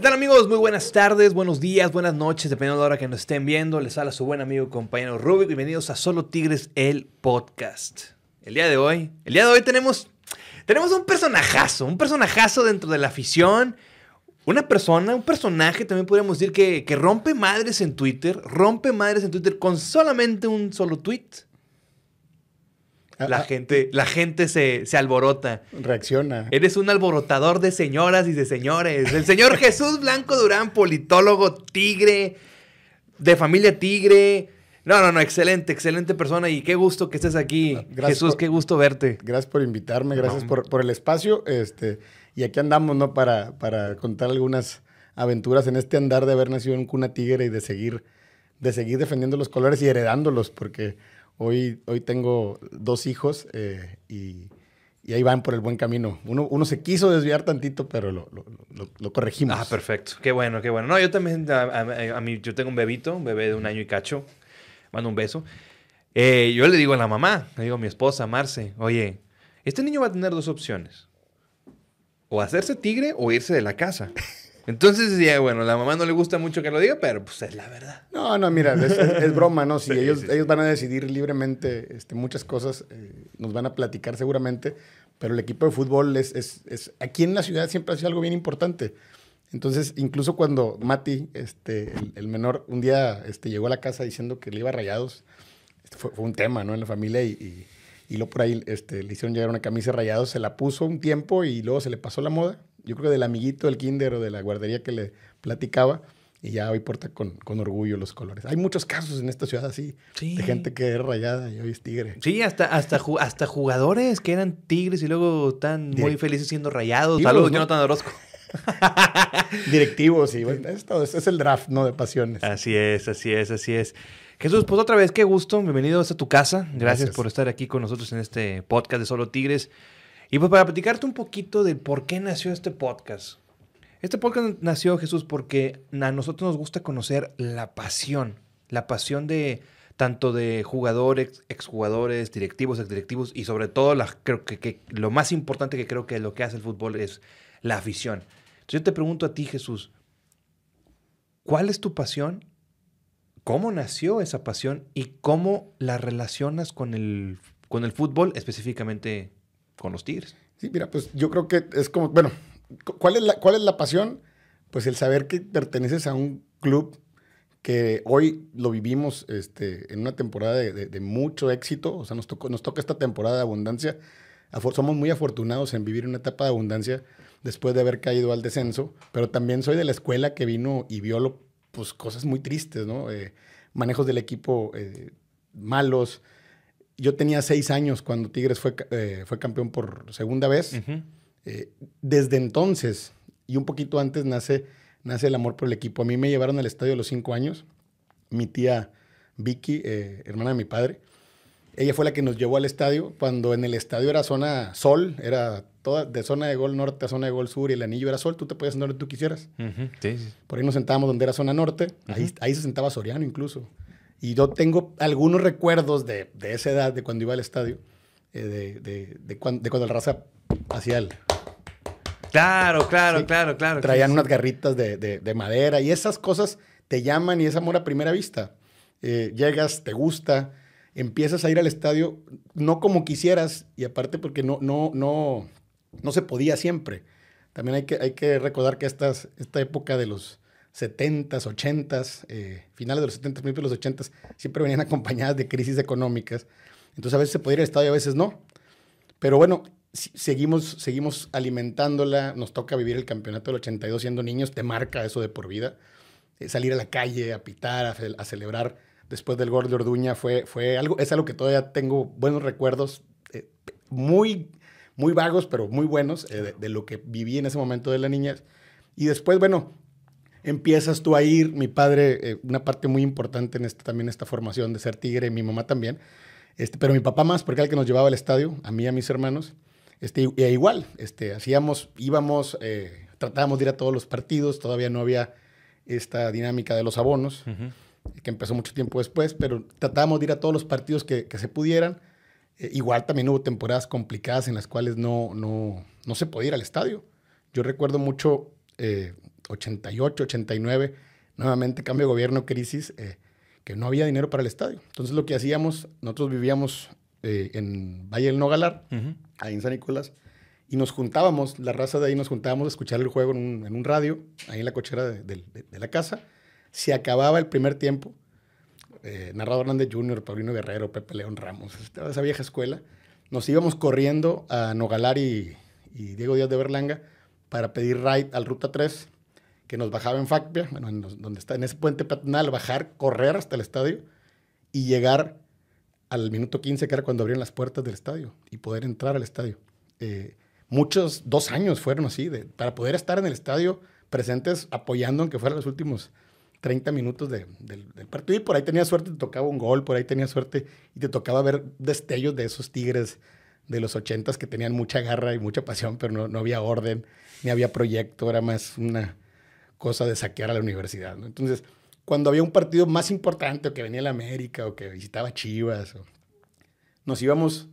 ¿Qué tal amigos? Muy buenas tardes, buenos días, buenas noches, dependiendo de la hora que nos estén viendo. Les habla su buen amigo y compañero Rubik. Bienvenidos a Solo Tigres, el podcast. El día de hoy, el día de hoy tenemos, tenemos un personajazo, un personajazo dentro de la afición. Una persona, un personaje, también podríamos decir que, que rompe madres en Twitter, rompe madres en Twitter con solamente un solo tweet. La Ah, ah. gente, la gente se, se alborota. Reacciona. Eres un alborotador de señoras y de señores. El señor Jesús Blanco Durán, politólogo, tigre, de familia tigre. No, no, no, excelente, excelente persona y qué gusto que estés aquí. Gracias Jesús, por- qué gusto verte. Gracias por invitarme, gracias No. por, por el espacio. Este, y aquí andamos, ¿no? Para, para contar algunas aventuras en este andar de haber nacido en cuna tigre y de seguir, de seguir defendiendo los colores y heredándolos, porque hoy, hoy tengo dos hijos eh, y, ahí van por el buen camino. Uno, uno se quiso desviar tantito, pero lo, lo- corregimos. Ah, perfecto. Qué bueno, qué bueno. No, yo también, a mí, yo tengo un bebito, un bebé de un año y cacho. Mando un beso. Eh, yo le digo a la mamá, le digo a mi esposa, Marce, oye, este niño va a tener dos opciones. O hacerse tigre o irse de la casa. Entonces, ya, bueno, la mamá no le gusta mucho que lo diga, pero pues es la verdad. No, no, mira, es, es- es broma, ¿no? Si Sí, ellos, sí, sí. ellos van a decidir libremente este, muchas cosas, eh, nos van a platicar seguramente, pero el equipo de fútbol es, es, es- aquí en la ciudad siempre ha sido algo bien importante. Entonces, incluso cuando Mati, este, el, el menor, un día este, llegó a la casa diciendo que le iba a rayados, este, fue, fue un tema, ¿no? En la familia y, y, y luego por ahí este, le hicieron llegar una camisa rayados, se la puso un tiempo y luego se le pasó la moda. Yo creo que del amiguito del kinder o de la guardería que le platicaba y ya hoy porta con, con orgullo los colores. Hay muchos casos en esta ciudad así, Sí. de gente que es rayada y hoy es tigre. Sí, hasta, hasta, hasta jugadores que eran tigres y luego están muy felices siendo rayados. Saludos, ¿no? Jonathan Orozco. Directivos y bueno, es, todo, es, es el draft, ¿no? De pasiones. Así es, así es, así es. Jesús, pues otra vez, qué gusto. Bienvenidos a tu casa. Gracias, Gracias. por estar aquí con nosotros en este podcast de Solo Tigres. Y pues para platicarte un poquito de por qué nació este podcast. Este podcast nació, Jesús, porque a nosotros nos gusta conocer la pasión. La pasión de tanto de jugadores, exjugadores, directivos, exdirectivos y sobre todo creo que, que lo más importante que creo que lo que hace el fútbol es la afición. Entonces yo te pregunto a ti, Jesús, ¿cuál es tu pasión cómo nació esa pasión y cómo la relacionas con el, con el fútbol, específicamente con los Tigres. Sí, mira, pues yo creo que es como, bueno, cu- ¿cuál es la, cuál es la pasión? Pues el saber que perteneces a un club que hoy lo vivimos este, en una temporada de, mucho éxito, o sea, nos, tocó, nos toca esta temporada de abundancia. Somos muy afortunados en vivir una etapa de abundancia después de haber caído al descenso, pero también soy de la escuela que vino y vio lo- pues, cosas muy tristes, ¿no? Eh, manejos del equipo eh, malos. Yo tenía seis años cuando Tigres fue, eh, fue campeón por segunda vez. Eh, desde entonces, y un poquito antes, nace, nace el amor por el equipo. A mí me llevaron al estadio a los cinco años. Mi tía Vicky, eh, hermana de mi padre, ella fue la que nos llevó al estadio cuando en el estadio era zona sol, era toda de zona de gol norte a zona de gol sur y el anillo era sol, tú te podías sentar donde tú quisieras. Sí, sí. Por ahí nos sentábamos donde era zona norte, ahí, ahí se sentaba Soriano incluso. Y yo tengo algunos recuerdos de, de esa edad, de cuando iba al estadio, eh, de, de, de cuan- de cuando el raza hacía el, Claro, claro, Sí. claro, claro. traían Sí, unas garritas de, de- de madera y esas cosas te llaman y es amor a primera vista. Eh, llegas, te gusta, empiezas a ir al estadio, no como quisieras y aparte porque no, no, no, no se podía siempre. También hay que, hay que recordar que estas, esta época de los 70s, 80s, eh, finales de los 70s, principios de los 80s, siempre venían acompañadas de crisis económicas. Entonces a veces se podía ir al estadio, a veces no. Pero bueno, seguimos, seguimos alimentándola. Nos toca vivir el campeonato del 82 siendo niños. Te marca eso de por vida. Eh, salir a la calle, a pitar, a, ce- a celebrar después del gol de Orduña fue, fue algo, es algo que todavía tengo buenos recuerdos, eh, muy, muy vagos, pero muy buenos de lo que viví en ese momento de la niñez. Y después, bueno, empiezas tú a ir, mi padre, eh, una parte muy importante en esta, también esta formación de ser tigre, mi mamá también, este, pero mi papá más, porque era el que nos llevaba al estadio, a mí y a mis hermanos, este, y- e igual, este, hacíamos, íbamos, eh, tratábamos de ir a todos los partidos, todavía no había esta dinámica de los abonos, que empezó mucho tiempo después, pero tratábamos de ir a todos los partidos que, que se pudieran. Eh, igual también hubo temporadas complicadas en las cuales no, no, no se podía ir al estadio. Yo recuerdo mucho, eh, 88, 89, nuevamente cambio de gobierno, crisis, eh, que no había dinero para el estadio. Entonces lo que hacíamos, nosotros vivíamos eh, en Valle del Nogalar, ahí en San Nicolás, y nos juntábamos, la raza de ahí nos juntábamos a escuchar el juego en un, radio, ahí en la cochera de, la casa. Se acababa el primer tiempo. Eh, narrador Hernández Jr., Paulino Guerrero, Pepe León Ramos, esa vieja escuela. Nos íbamos corriendo a Nogalar y, Diego Díaz de Berlanga para pedir ride al Ruta 3, que nos bajaba en Facpia, bueno, donde está, en ese puente peatonal, bajar, correr hasta el estadio y llegar al minuto 15, que era cuando abrían las puertas del estadio, y poder entrar al estadio. Eh, muchos, dos años fueron así, de, para poder estar en el estadio presentes apoyando, aunque fueran los últimos 30 minutos del, partido. Y por ahí tenía suerte, te tocaba un gol, por ahí tenía suerte y te tocaba ver destellos de esos tigres de los ochentas que tenían mucha garra y mucha pasión, pero no, no, había orden, ni había proyecto, era más una cosa de saquear a la universidad. Entonces, cuando había un partido más importante, o que venía la América, o que visitaba Chivas, nos íbamos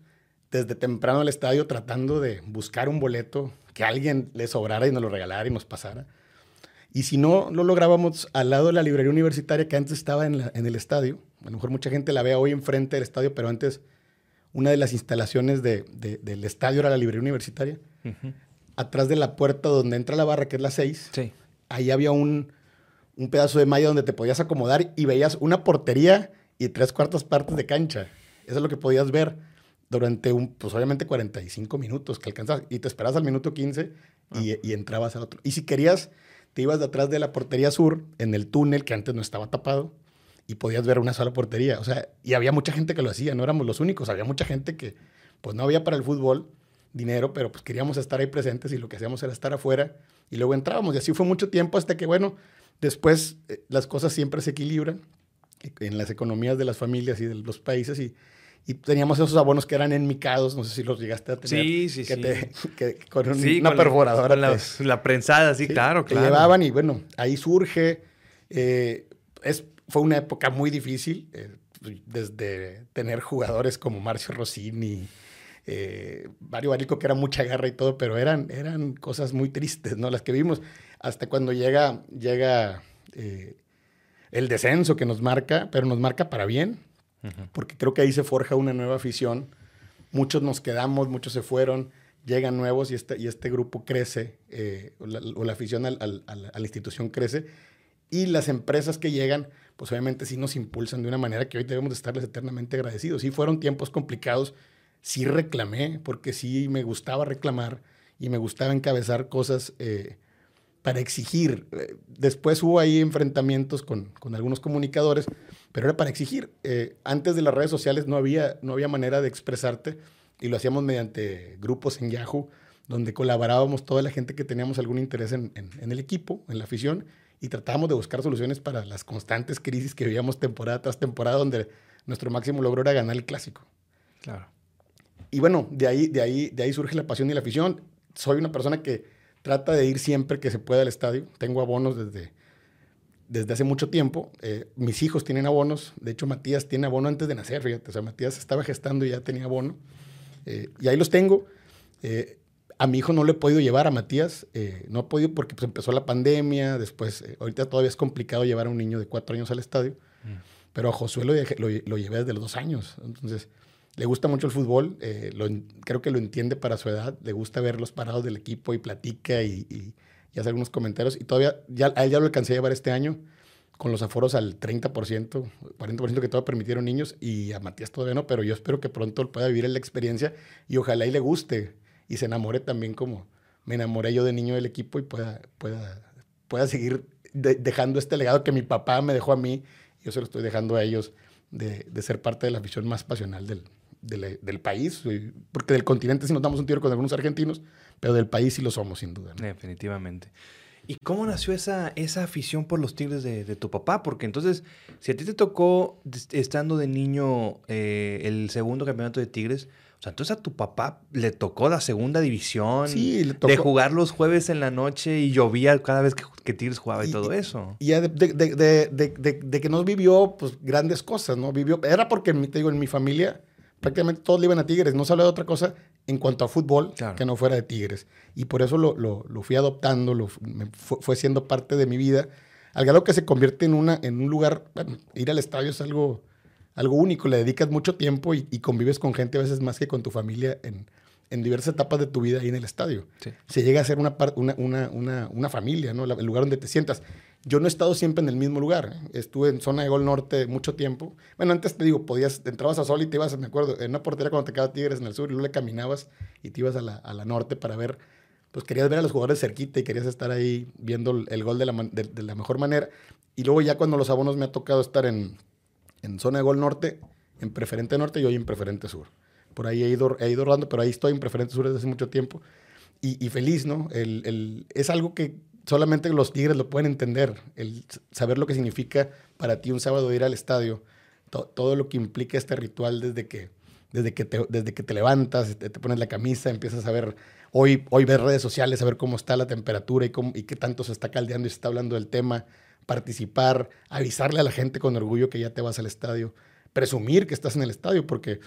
desde temprano al estadio tratando de buscar un boleto que alguien le sobrara y nos lo regalara y nos pasara. Y si no lo lográbamos al lado de la librería universitaria que antes estaba en, el estadio, a lo mejor mucha gente la ve hoy enfrente del estadio, pero antes una de las instalaciones del estadio era la librería universitaria. Atrás de la puerta donde entra la barra, que es la 6, ahí había un, un pedazo de malla donde te podías acomodar y veías una portería y tres cuartas partes de cancha. Eso es lo que podías ver durante un, pues obviamente 45 minutos que alcanzabas y te esperabas al minuto 15 y, ah. y, entrabas al otro. Y si querías, te ibas de atrás de la portería sur en el túnel que antes no estaba tapado y podías ver una sola portería. O sea, y había mucha gente que lo hacía, no éramos los únicos, había mucha gente que pues no había para el fútbol dinero, pero pues queríamos estar ahí presentes y lo que hacíamos era estar afuera y luego entrábamos. Y así fue mucho tiempo hasta que, bueno, después eh, las cosas siempre se equilibran en las economías de las familias y de los países y y teníamos esos abonos que eran enmicados, no sé si los llegaste a tener. Sí, sí, que sí. Te, que con una perforadora. Con la, prensada, sí, claro, claro. Te llevaban y bueno, ahí surge. Eh, es, fue una época muy difícil, eh, desde tener jugadores como Marcio Rossini, eh, Mario Barico, que era mucha garra y todo, pero eran, eran cosas muy tristes, ¿no? Las que vimos, hasta cuando llega, llega eh, el descenso que nos marca, pero nos marca para bien porque creo que ahí se forja una nueva afición. Muchos nos quedamos, muchos se fueron, llegan nuevos y este, y este grupo crece, eh, o, la, afición a la institución crece. Y las empresas que llegan, pues obviamente sí nos impulsan de una manera que hoy debemos de estarles eternamente agradecidos. Sí fueron tiempos complicados, sí reclamé, porque sí me gustaba reclamar y me gustaba encabezar cosas eh, para exigir. Eh, después hubo ahí enfrentamientos con, con algunos comunicadores, pero era para exigir. Eh, antes de las redes sociales no había, no había manera de expresarte y lo hacíamos mediante grupos en Yahoo, donde colaborábamos toda la gente que teníamos algún interés en, en, el equipo, en la afición, y tratábamos de buscar soluciones para las constantes crisis que vivíamos temporada tras temporada, donde nuestro máximo logro era ganar el clásico. Claro. Y bueno, de ahí, de ahí, de ahí surge la pasión y la afición. Soy una persona que trata de ir siempre que se pueda al estadio. Tengo abonos desde, desde hace mucho tiempo. Eh, mis hijos tienen abonos. De hecho, Matías tiene abono antes de nacer, fíjate. O sea, Matías estaba gestando y ya tenía abono. Eh, y ahí los tengo. Eh, a mi hijo no le he podido llevar a Matías. no he podido porque pues, empezó la pandemia. Después, ahorita todavía es complicado llevar a un niño de cuatro años al estadio. Mm. Pero a Josué lo, lo, lo, llevé desde los dos años. Entonces, le gusta mucho el fútbol, eh, creo que lo entiende para su edad, le gusta ver los parados del equipo y platica y, y, hace algunos comentarios. Y todavía, ya, a él ya lo alcancé a llevar este año con los aforos al 30%, 40% que todavía permitieron niños y a Matías todavía no, pero yo espero que pronto pueda vivir la experiencia y ojalá y le guste y se enamore también como me enamoré yo de niño del equipo y pueda, pueda, pueda seguir dejando este legado que mi papá me dejó a mí, yo se lo estoy dejando a ellos de, de ser parte de la afición más pasional del, del, país, porque del continente sí nos damos un tiro con algunos argentinos, pero del país sí lo somos, sin duda. Definitivamente. ¿Y cómo nació esa, esa afición por los Tigres de, tu papá? Porque entonces, si a ti te tocó, estando de niño, eh, el segundo campeonato de Tigres, o sea, entonces a tu papá le tocó la segunda división, sí, le tocó. de jugar los jueves en la noche y llovía cada vez que, Tigres jugaba y, todo eso. Y de, de, de, que nos vivió pues grandes cosas, ¿no? Vivió, era porque, te digo, en mi familia prácticamente todos le iban a Tigres, no se habla de otra cosa. en cuanto a fútbol Claro. que no fuera de Tigres. Y por eso lo, lo- lo fui adoptando, lo, me fu- fue, siendo parte de mi vida, al grado que se convierte en, una, en un lugar, bueno, ir al estadio es algo, algo único, le dedicas mucho tiempo y, y convives con gente a veces más que con tu familia en, en diversas etapas de tu vida ahí en el estadio. Sí. Se llega a ser una, una, una, una, una familia, ¿no? La- el lugar donde te sientas. Yo no he estado siempre en el mismo lugar. Estuve en zona de gol norte mucho tiempo. Bueno, antes te digo, podías, entrabas a Sol y te ibas, me acuerdo, en una portería cuando te quedaba Tigres en el sur y luego le caminabas y te ibas a la, a la norte para ver, pues querías ver a los jugadores cerquita y querías estar ahí viendo el, gol de la, de, de la mejor manera. Y luego ya cuando los abonos me ha tocado estar en, en zona de gol norte, en preferente norte y hoy en preferente sur. Por ahí he ido, he ido rodando, pero ahí estoy en preferente sur desde hace mucho tiempo. Y, y feliz, ¿no? El, el- es algo que solamente los Tigres lo pueden entender, el saber lo que significa para ti un sábado ir al estadio, to- todo lo que implica este ritual desde que, desde que, te, desde que te levantas, te, te pones la camisa, empiezas a ver, hoy, hoy ves redes sociales, a ver cómo está la temperatura y, cómo, y qué tanto se está caldeando y se está hablando del tema, participar, avisarle a la gente con orgullo que ya te vas al estadio, presumir que estás en el estadio, porque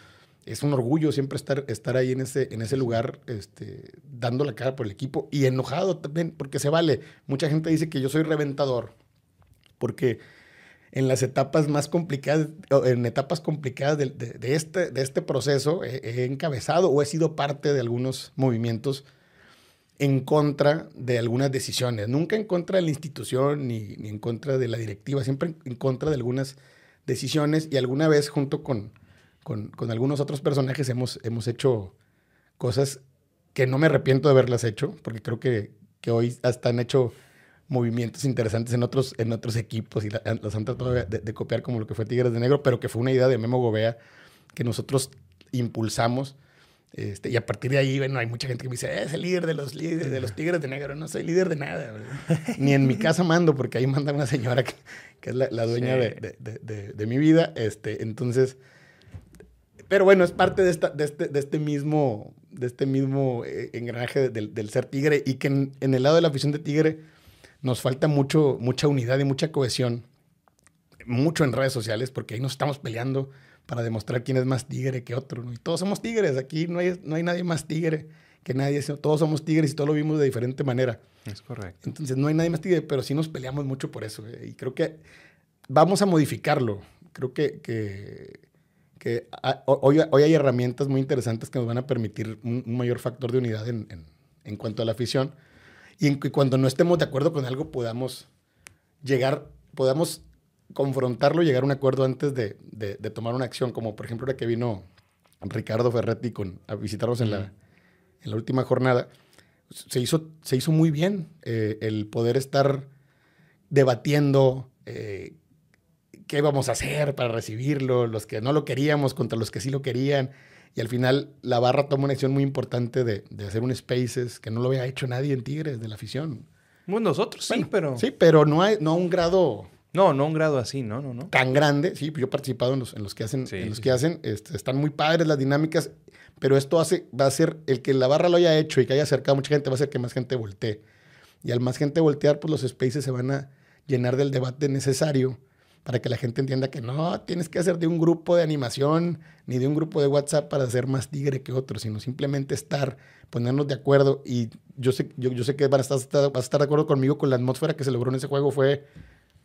es un orgullo siempre estar, estar ahí en ese, en ese lugar, este, dando la cara por el equipo y enojado también, porque se vale. Mucha gente dice que yo soy reventador, porque en las etapas más complicadas, en etapas complicadas de, de- de este, de este proceso, he, he encabezado o he sido parte de algunos movimientos en contra de algunas decisiones. Nunca en contra de la institución ni, ni en contra de la directiva, siempre en contra de algunas decisiones y alguna vez junto con, con, con algunos otros personajes hemos, hemos hecho cosas que no me arrepiento de haberlas hecho, porque creo que, que hoy hasta han hecho movimientos interesantes en otros, en otros equipos y la- los han tratado de, de copiar como lo que fue Tigres de Negro, pero que fue una idea de Memo Gobea que nosotros impulsamos. Este, y a partir de ahí, bueno, hay mucha gente que me dice, "Eh, es el líder de los, líderes, de los Tigres de Negro. No soy líder de nada. Ni en mi casa mando, porque ahí manda una señora que, que es la, la dueña Sí. de, de- de- de- de mi vida. Este, entonces, pero bueno, es parte de, esta, de, este, de este mismo, de este mismo eh, engranaje del, del ser tigre y que en, en el lado de la afición de tigre nos falta mucho, mucha unidad y mucha cohesión, mucho en redes sociales, porque ahí nos estamos peleando para demostrar quién es más tigre que otro. ¿no? Y todos somos tigres, aquí no hay, no hay nadie más tigre que nadie, todos somos tigres y todos lo vimos de diferente manera. Es correcto. Entonces no hay nadie más tigre, pero sí nos peleamos mucho por eso. eh, Y creo que vamos a modificarlo. Creo que, que, que a- hoy, hoy hay herramientas muy interesantes que nos van a permitir un, un mayor factor de unidad en, en- en cuanto a la afición. Y en que cuando no estemos de acuerdo con algo podamos llegar, podamos confrontarlo y llegar a un acuerdo antes de, de- de tomar una acción. Como por ejemplo ahora que vino Ricardo Ferretti con, a visitarnos en, la, en la última jornada se hizo, se hizo muy bien eh, el poder estar debatiendo eh, qué vamos a hacer para recibirlo, los que no lo queríamos contra los que sí lo querían. Y al final la barra toma una acción muy importante de, de hacer un Spaces que no lo había hecho nadie en Tigres de la afición. Bueno, nosotros sí, Bueno, pero... Sí, pero no, hay, no a un grado No, no un grado así, no, no, no. tan grande. Sí, yo he participado en los, en los que hacen. Sí, en los sí, que sí. hacen este, están muy padres las dinámicas, pero esto hace, va a ser el que la barra lo haya hecho y que haya acercado a mucha gente, va a hacer que más gente voltee. Y al más gente voltear, pues los spaces se van a llenar del debate necesario para que la gente entienda que no tienes que hacer de un grupo de animación ni de un grupo de WhatsApp para ser más tigre que otro, sino simplemente estar, ponernos de acuerdo. Y yo sé, yo, yo sé que van a estar, vas a estar de acuerdo conmigo con la atmósfera que se logró en ese juego. Fue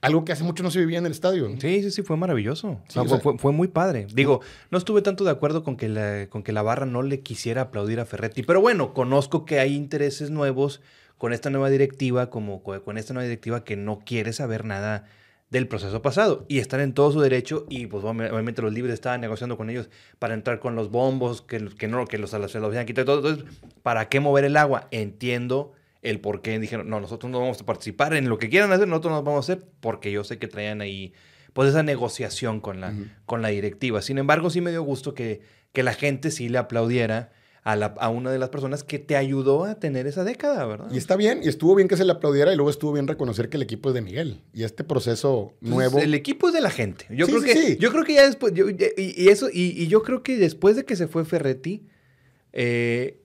algo que hace mucho no se vivía en el estadio. Sí, sí, sí, fue maravilloso. Sí, o fue, sea- fue- fue muy padre. Digo, no estuve tanto de acuerdo con que, la, con que la barra no le quisiera aplaudir a Ferretti. Pero bueno, conozco que hay intereses nuevos con esta nueva directiva, como co- con esta nueva directiva que no quiere saber nada del proceso pasado y están en todo su derecho y pues obvi- obviamente los libres estaban negociando con ellos para entrar con los bombos que, que no que los se los habían quitado todo. Entonces para qué mover el agua entiendo el por qué dijeron no nosotros no vamos a participar en lo que quieran hacer nosotros no vamos a hacer porque yo sé que traían ahí pues esa negociación con la con la directiva. Sin embargo sí me dio gusto que que la gente sí le aplaudiera a, la, a una de las personas que te ayudó a tener esa década verdad Y está bien, y estuvo bien que se le aplaudiera y luego estuvo bien reconocer que el equipo es de Miguel. Y este proceso Pues, nuevo. El equipo es de la gente. Yo Sí, creo sí, que sí. yo creo que ya después yo- y, y eso y, y yo creo que después de que se fue Ferretti, eh,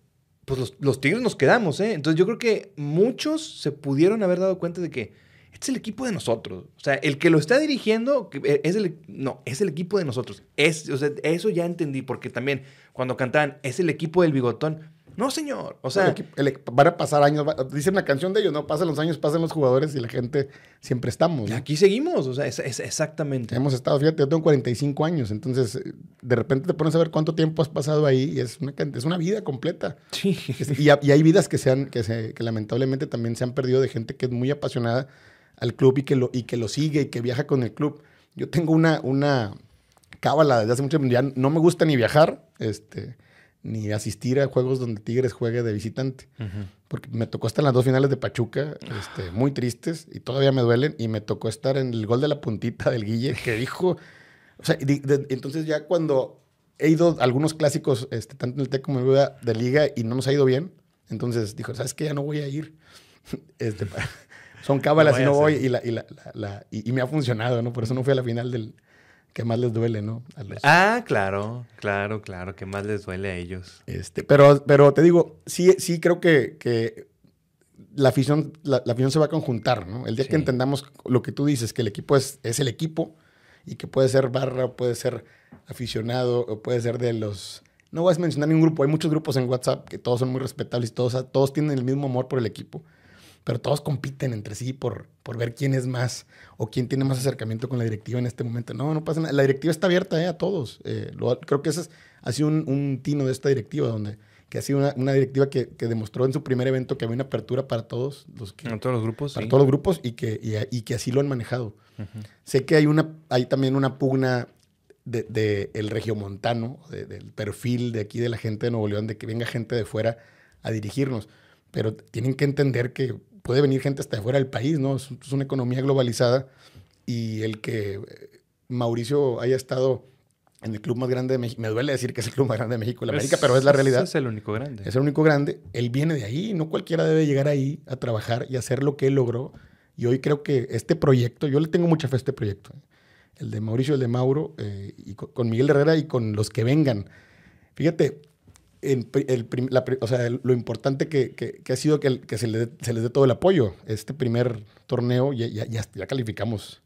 pues los, los Tigres nos quedamos, ¿eh? Entonces yo creo que muchos se pudieron haber dado cuenta de que este es el equipo de nosotros. O sea, el que lo está dirigiendo eh, es el, no, es el equipo de nosotros. Es, o sea, eso ya entendí, porque también cuando cantaban, es el equipo del bigotón. No, señor. O sea, van a pasar años. dice una canción de ellos, ¿no? Pasan los años, pasan los jugadores y la gente siempre estamos. Y aquí seguimos, o sea, es, exactamente. Hemos estado, fíjate, yo tengo 45 años, entonces de repente te pones a ver cuánto tiempo has pasado ahí y es una, es una vida completa. Sí. Y, y, hay vidas que, se han, que, se, que lamentablemente también se han perdido de gente que es muy apasionada al club y que lo, y que lo sigue y que viaja con el club. Yo tengo una, una cábala desde hace mucho tiempo, ya no me gusta ni viajar, este ni asistir a juegos donde Tigres juegue de visitante. Porque me tocó estar en las dos finales de Pachuca, este, muy tristes, y todavía me duelen. Y me tocó estar en el gol de la puntita del Guille, que dijo. O sea, entonces ya cuando he ido a algunos clásicos, este, tanto en el TEC como en el de Liga, y no nos ha ido bien, entonces dijo, ¿sabes qué? Ya no voy a ir. Este, son cábalas y no voy, y, la, y, la, y me ha funcionado, ¿no? Por eso no fui a la final del, que más les duele, ¿no? Ah, claro, claro, claro, que más les duele a ellos. Este, pero, pero te digo, sí, sí creo que, que la afición, la, afición se va a conjuntar, ¿no? El día que entendamos lo que tú dices, que el equipo es, es el equipo y que puede ser barra, puede ser aficionado, o puede ser de los... No voy a mencionar ningún grupo, hay muchos grupos en WhatsApp que todos son muy respetables y todos, todos tienen el mismo amor por el equipo pero todos compiten entre sí por, por ver quién es más o quién tiene más acercamiento con la directiva en este momento. No, no pasa nada. La directiva está abierta eh, a todos. Eh, creo que ese es, ha sido un, tino de esta directiva, donde que ha sido una, directiva que, demostró en su primer evento que había una apertura para todos los que, todos los grupos para todos los grupos y que y, que así lo han manejado sé que hay una hay también una pugna de, de el regiomontano del perfil de aquí de la gente de Nuevo León de que venga gente de fuera a dirigirnos pero tienen que entender que puede venir gente hasta de fuera del país, ¿no? Es, una economía globalizada y el que eh, Mauricio haya estado en el club más grande de México, me duele decir que es el club más grande de México, la América, pero es la realidad. Es el único grande. Es el único grande. Él viene de ahí, no cualquiera debe llegar ahí a trabajar y hacer lo que él logró. Y hoy creo que este proyecto, yo le tengo mucha fe a este proyecto, ¿eh? el de Mauricio, el de Mauro, eh, y con Miguel Herrera y con los que vengan. Fíjate, o sea, lo importante que, ha sido que, se, les dé todo el apoyo. Este primer torneo ya, ya, ya, calificamos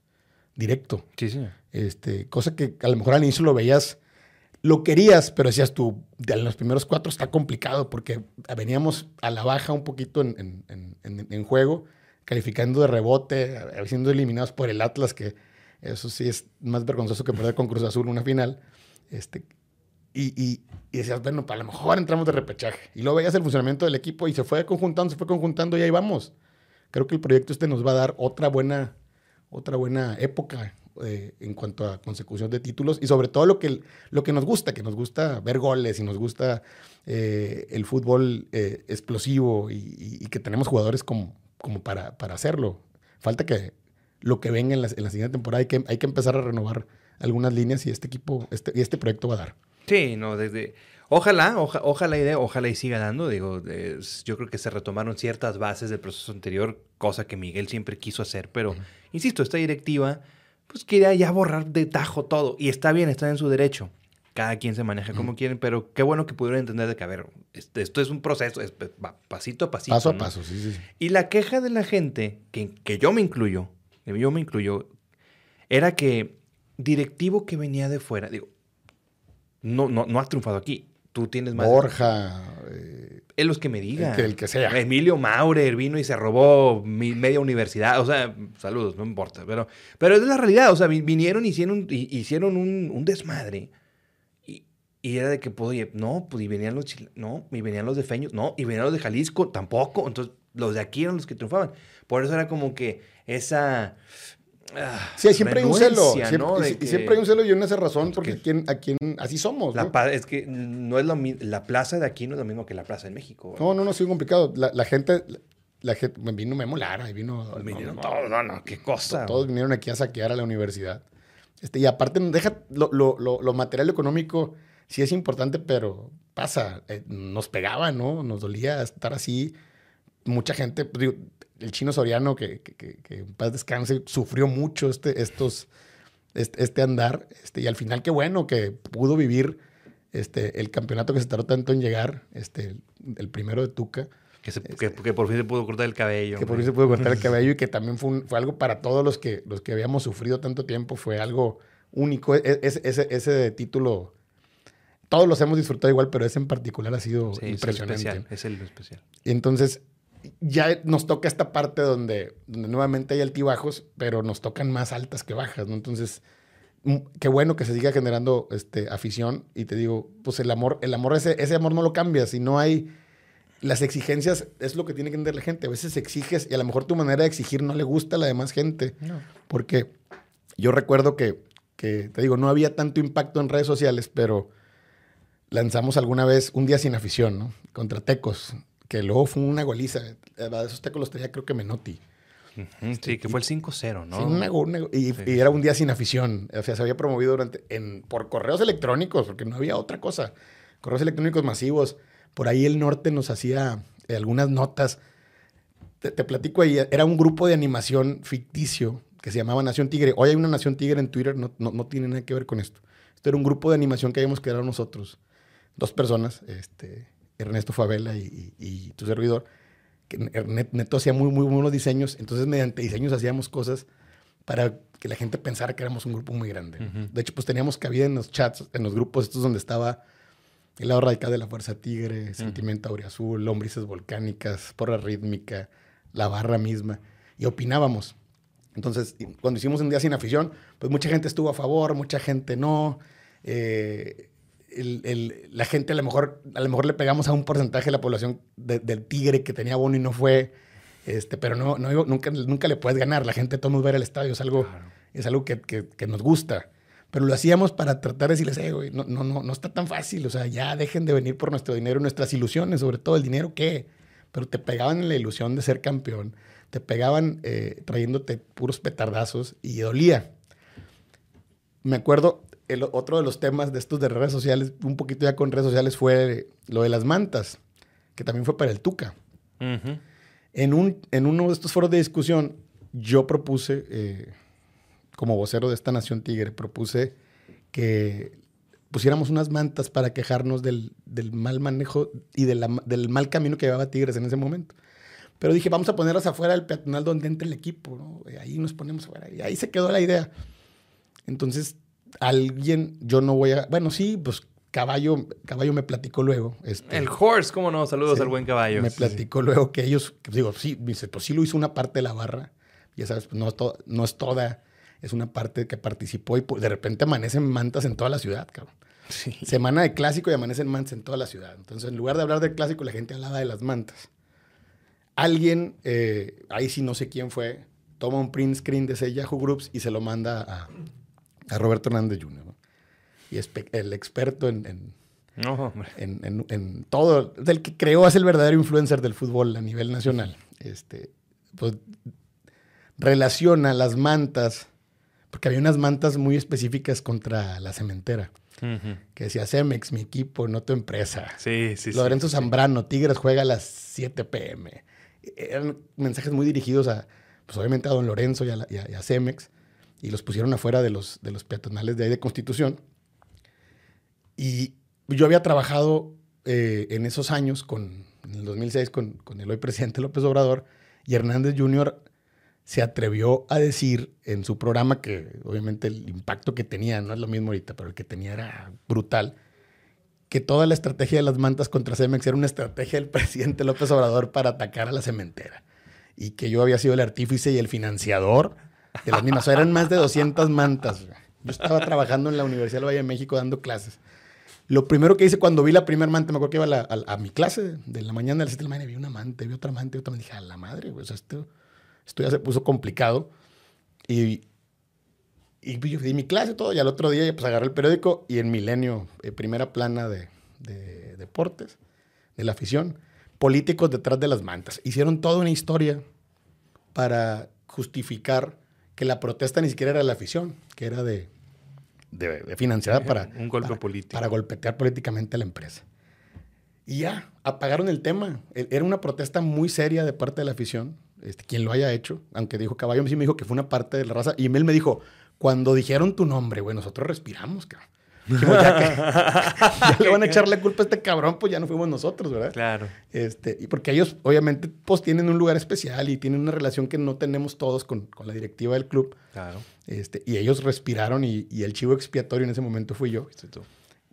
directo. Sí, sí. Este, cosa que a lo mejor al inicio lo veías, lo querías, pero decías tú, de los primeros cuatro está complicado porque veníamos a la baja un poquito en, en juego, calificando de rebote, siendo eliminados por el Atlas, que eso sí es más vergonzoso que perder con Cruz Azul una final. Este, y, y, decías, bueno, pues, lo mejor entramos de repechaje. Y luego veías el funcionamiento del equipo y se fue conjuntando, se fue conjuntando y ahí vamos. Creo que el proyecto este nos va a dar otra buena, otra buena época eh, en cuanto a consecución de títulos y sobre todo lo que, lo que nos gusta, que nos gusta ver goles y nos gusta eh, el fútbol eh, explosivo y, que tenemos jugadores como, como para, para hacerlo. Falta que lo que venga en la, en la siguiente temporada hay que, hay que empezar a renovar algunas líneas y este equipo, este, este proyecto va a dar. Sí, no, desde... Ojalá, ojalá idea, ojalá y siga dando. Digo, yo creo que se retomaron ciertas bases del proceso anterior, cosa que Miguel siempre quiso hacer, pero, insisto, esta directiva, pues quería ya borrar de tajo todo. Y está bien, está en su derecho. Cada quien se maneja como quieren, pero qué bueno que pudieron entender de que, a ver, esto es un proceso, es, va pasito a pasito. Paso a paso, sí, sí. Y la queja de la gente, que, que yo me incluyo, yo me incluyo, era que directivo que venía de fuera, digo, no, no, no has triunfado aquí. Tú tienes más. Borja. Eh, es los que me digan. El que, el que, sea. Emilio Maurer vino y se robó mi media universidad. O sea, saludos, no importa. Pero, pero es la realidad. O sea, vinieron y hicieron, hicieron un, un desmadre. Y, y, era de que, pues, no, pues, y venían los no, y venían los de Feños, no, y venían los de Jalisco, tampoco. Entonces, los de aquí eran los que triunfaban. Por eso era como que esa sí, siempre hay un celo. Siempre, siempre hay un celo y una esa razón porque a quien así somos. es que no es la plaza de aquí no es lo mismo que la plaza en México. No, no, no, es complicado. La, gente, la gente, vino Memo Lara, vino. Vinieron todos, no, no, qué cosa. Todos vinieron aquí a saquear a la universidad. Este, y aparte, deja lo, lo, lo, material económico sí es importante, pero pasa. Eh, nos pegaba, ¿no? Nos dolía estar así. Mucha gente, pues, digo, el chino Soriano, que, que, en paz descanse, sufrió mucho este, estos, este, andar. Este, y al final, qué bueno que pudo vivir este, el campeonato que se tardó tanto en llegar, este, el primero de Tuca. Que, que, por fin se pudo cortar el cabello. Que por fin se pudo cortar el cabello y que también fue, fue algo para todos los que, los que habíamos sufrido tanto tiempo. Fue algo único. E, e, ese, ese, título, todos los hemos disfrutado igual, pero ese en particular ha sido impresionante. Es el especial. Es el especial. Y entonces ya nos toca esta parte donde, donde nuevamente hay altibajos, pero nos tocan más altas que bajas, ¿no? Entonces Mm, qué bueno que se siga generando este, afición. Y te digo, pues el amor, el amor, ese, ese amor no lo cambia. Si no hay. Las exigencias es lo que tiene que entender la gente. A veces exiges y a lo mejor tu manera de exigir no le gusta a la demás gente. Porque yo recuerdo que, que, te digo, no había tanto impacto en redes sociales, pero lanzamos alguna vez un día sin afición, ¿no? Contra Tecos, que luego fue una goliza. Esos Tecos los creo que Menotti. Sí, que fue el 5-0, ¿no? Sí, y, era un día sin afición. O sea, se había promovido durante, en, por correos electrónicos, porque no había otra cosa. Correos electrónicos masivos. Por ahí el norte nos hacía eh, algunas notas. Te, platico ahí, era un grupo de animación ficticio que se llamaba Nación Tigre. Hoy hay una Nación Tigre en Twitter, no, no, tiene nada que ver con esto. Esto era un grupo de animación que habíamos creado nosotros. Dos personas, este, Ernesto Favela y, y tu servidor Neto hacía muy, muy buenos diseños, entonces mediante diseños hacíamos cosas para que la gente pensara que éramos un grupo muy grande. De hecho, pues teníamos cabida en los chats, en los grupos estos donde estaba el lado radical de la Fuerza Tigre, Sentimiento Auriazul, Lombrices Volcánicas, Porra Rítmica, la barra misma, y opinábamos. Entonces, cuando hicimos un día sin afición, pues mucha gente estuvo a favor, mucha gente no. Eh, la gente a lo mejor a lo mejor le pegamos a un porcentaje de la población del Tigre que tenía bono y no fue, este, pero no, no nunca, nunca le puedes ganar. La gente todo ver el estadio, es algo, es algo que, que, nos gusta. Pero lo hacíamos para tratar de decirles, eh, no, no, no, no está tan fácil. O sea, ya dejen de venir por nuestro dinero nuestras ilusiones, sobre todo el dinero, ¿qué? Pero te pegaban en la ilusión de ser campeón, te pegaban eh, trayéndote puros petardazos y dolía. Me acuerdo, el, otro de los temas de estos de redes sociales, un poquito ya con redes sociales, fue lo de las mantas, que también fue para el Tuca. en, un, en uno de estos foros de discusión, yo propuse, eh, como vocero de esta Nación Tigre, propuse que pusiéramos unas mantas para quejarnos del, mal manejo y del mal camino que llevaba Tigres en ese momento. Pero dije, vamos a ponerlas afuera del peatonal donde entre el equipo, ahí nos ponemos afuera. Y ahí se quedó la idea. Entonces alguien, yo no voy a, bueno, sí, pues Caballo, Caballo me platicó luego. Este, el Horse, ¿cómo no? Saludos al buen Caballo. Me platicó luego que ellos, digo, sí, dice, pues sí lo hizo una parte de la barra. Ya sabes, pues no, es no es toda, es una parte que participó y pues, de repente amanecen mantas en toda la ciudad, cabrón. Semana de clásico y amanecen mantas en toda la ciudad. Entonces, en lugar de hablar del clásico, la gente hablaba de las mantas. Alguien, eh, ahí sí no sé quién fue, toma un print screen de ese Yahoo Groups y se lo manda a, a Roberto Hernández Jr. Y es el experto en, en, en, todo, el que creó, es el verdadero influencer del fútbol a nivel nacional. Este, pues, relaciona las mantas, porque había unas mantas muy específicas contra la cementera. Que decía Cemex, mi equipo, no tu empresa. Sí, sí, Lorenzo Zambrano, Tigres juega a las 7 pm. Eran mensajes muy dirigidos a, pues obviamente a don Lorenzo y a, y a Cemex y los pusieron afuera de los, de los peatonales de ahí de Constitución. Y yo había trabajado eh, en esos años, con, en el 2006, con, con el hoy presidente López Obrador, y Hernández Jr. se atrevió a decir en su programa, que obviamente el impacto que tenía, no es lo mismo ahorita, pero el que tenía era brutal, que toda la estrategia de las mantas contra Cemex era una estrategia del presidente López Obrador para atacar a la cementera. Y que yo había sido el artífice y el financiador de las mismas. eran más de 200 mantas. Yo estaba trabajando en la Universidad del Valle de México dando clases. Lo primero que hice cuando vi la primera manta, me acuerdo que iba a, mi clase de la mañana a las 7 de la mañana, vi una manta, vi otra manta, y otra manta. Dije, a la madre, pues esto, esto ya se puso complicado. Y, y yo di mi clase todo, y al otro día pues agarré el periódico y en Milenio, eh, primera plana de, de, deportes, de la afición, políticos detrás de las mantas. Hicieron toda una historia para justificar que la protesta ni siquiera era de la afición, que era de, de, financiada para, un golpe político. para golpetear políticamente a la empresa. Y ya, apagaron el tema. E, era una protesta muy seria de parte de la afición, este, quien lo haya hecho, aunque dijo Caballo, sí me dijo que fue una parte de la raza. Y él me dijo, cuando dijeron tu nombre, güey, nosotros respiramos, cabrón. Dijimos, ya que ya le van a echar la culpa a este cabrón, pues ya no fuimos nosotros, ¿verdad? Claro. Este, y porque ellos, obviamente, pues tienen un lugar especial y tienen una relación que no tenemos todos con, con la directiva del club. Claro. Este, y ellos respiraron y, y el chivo expiatorio en ese momento fui yo. Tú.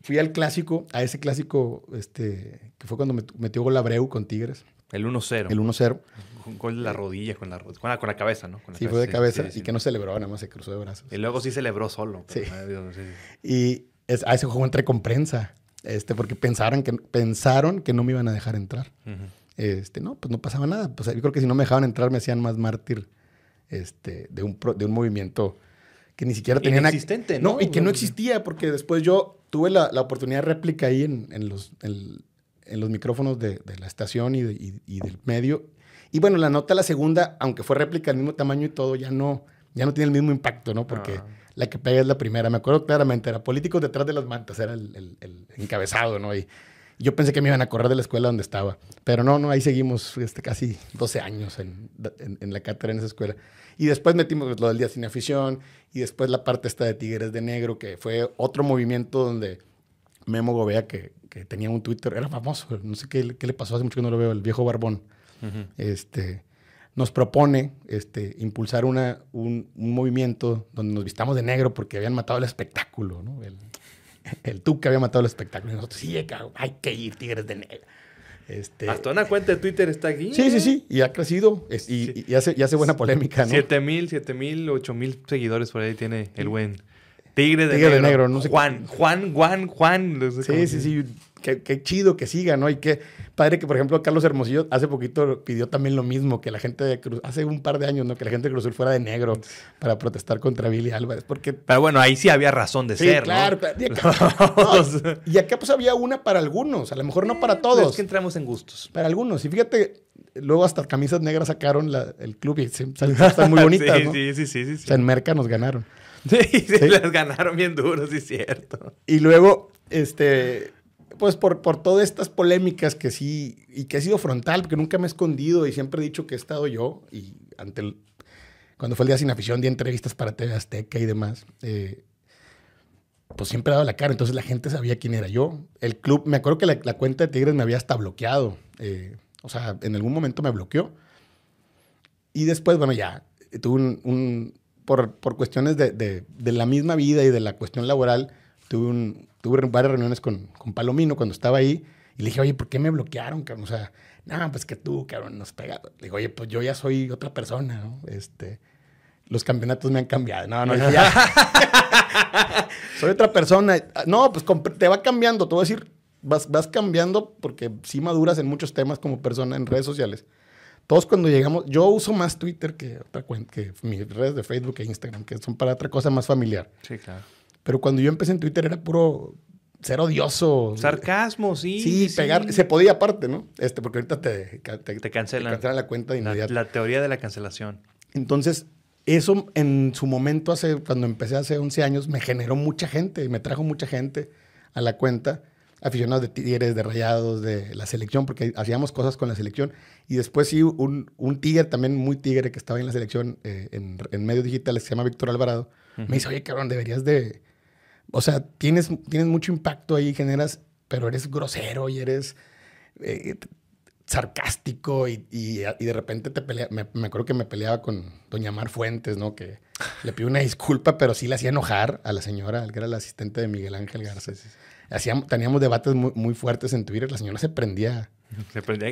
Fui al clásico, a ese clásico, este, que fue cuando met- metió gol Abreu con Tigres, El 1-0. el 1-0. Un gol de la rodilla con la, con la, con la cabeza, ¿no? Con la Sí, fue de cabeza sí, sí. y que no celebró, nada más se cruzó de brazos. Y luego sí celebró solo. pero- Sí. Dios, sí, sí. Y es- a ese juego entré con prensa, este, porque pensaron que, pensaron que no me iban a dejar entrar. Este, no, pues no pasaba nada. Pues yo creo que si no me dejaban entrar me hacían más mártir este, de, un, pro- de un movimiento que ni siquiera tenía nada- Inexistente, ¿no? No, y que no existía, porque después yo tuve la, la oportunidad de réplica ahí en, en los, en, en los micrófonos de, de la estación y, de- y- y del medio. Y bueno, la nota, la segunda, aunque fue réplica del mismo tamaño y todo, ya no, ya no tiene el mismo impacto, ¿no? Porque Ah. La que pega es la primera. Me acuerdo claramente, era Políticos detrás de las mantas, era el, el- el encabezado, ¿no? Y yo pensé que me iban a correr de la escuela donde estaba. Pero no, no, ahí seguimos este, casi 12 años en, en- en la cátedra en esa escuela. Y después metimos lo del Día Sin Afición y después la parte esta de Tigres de Negro, que fue otro movimiento donde Memo Gobea, que, que tenía un Twitter, era famoso, no sé qué, qué le pasó, hace mucho que no lo veo, el viejo barbón Ujú. este, nos propone este, impulsar una, un, un movimiento donde nos vistamos de negro porque habían matado el espectáculo, ¿no? El, el Tuca había matado el espectáculo y nosotros, sí, cabrón, hay que ir, Tigres de Negro. Este, Hasta una cuenta de Twitter está aquí. sí, sí, sí, y ha crecido es- y, Sí. y hace, y hace buena polémica, ¿no? Siete mil, siete mil, ocho mil seguidores por ahí tiene el buen Tigre de Tigre de Negro. Negro, no sé Juan, Juan, Juan, Juan. no sé Sí, sí, sí. Qué, qué chido que siga, ¿no? Y qué padre que, por ejemplo, Carlos Hermosillo hace poquito pidió también lo mismo, que la gente de Cruz, hace un par de años, ¿no? Que la gente de Cruz Azul fuera de negro para protestar contra Billy Álvarez. Porque Pero bueno, ahí sí había razón de Sí, ser, claro, ¿no? claro. Y acá, no, y acá pues había una para algunos, a lo mejor no para Pues todos, Es que entramos en gustos. para algunos. Y fíjate, luego hasta camisas negras sacaron la- el club y se- están muy bonitas, sí, ¿no? sí, sí, sí, sí, O sí. sea, en Merca nos ganaron. Sí, sí, Sí. las ganaron bien duros, sí, es cierto. Y luego, este, pues por, por todas estas polémicas que sí, y que he sido frontal, porque nunca me he escondido y siempre he dicho que he estado yo, y ante cuando fue el día sin afición, di entrevistas para TV Azteca y demás, eh, pues siempre he dado la cara, entonces la gente sabía quién era yo. El club, me acuerdo que la, cuenta de Tigres me había hasta bloqueado, eh, o sea, en algún momento me bloqueó. Y después, bueno, ya, tuve un, por, por cuestiones de- de la misma vida y de la cuestión laboral, tuve, un, tuve varias reuniones con, con Palomino cuando estaba ahí y le dije, oye, ¿por qué me bloquearon, cabrón? O sea, no, pues que tú, cabrón, nos pega. Le digo, oye, pues yo ya soy otra persona, ¿no? Este, los campeonatos me han cambiado. No, no, ya. soy otra persona. No, pues te va cambiando, te voy a decir, vas, vas cambiando porque sí maduras en muchos temas como persona en redes sociales. Todos cuando llegamos, yo uso más Twitter que otra cuenta, que mis redes de Facebook e Instagram, que son para otra cosa más familiar. Sí, claro. Pero cuando yo empecé en Twitter era puro ser odioso. Sarcasmo, sí. Sí, pegar, se podía aparte, ¿no? Este, porque ahorita te, te, Te cancelan. la cuenta de La, inmediato. la teoría de la cancelación. Entonces, eso en su momento, hace, cuando empecé hace 11 años, me generó mucha gente, me trajo mucha gente a la cuenta, aficionados de Tigres, de Rayados, de la selección, porque hacíamos cosas con la selección. Y después sí, un, un Tigre, también muy Tigre, que estaba en la selección eh, en, en medios digitales, se llama Víctor Alvarado, me dice, oye, cabrón, deberías de... O sea, tienes, tienes mucho impacto ahí, generas, pero eres grosero y eres... eh, sarcástico y, y- de repente te pelea, me, acuerdo que me peleaba con doña Mar Fuentes, ¿no? Que le pido una disculpa, pero sí le hacía enojar a la señora, que era la asistente de Miguel Ángel Garza. Hacíamos, teníamos debates muy, muy fuertes en Twitter, la señora se prendía.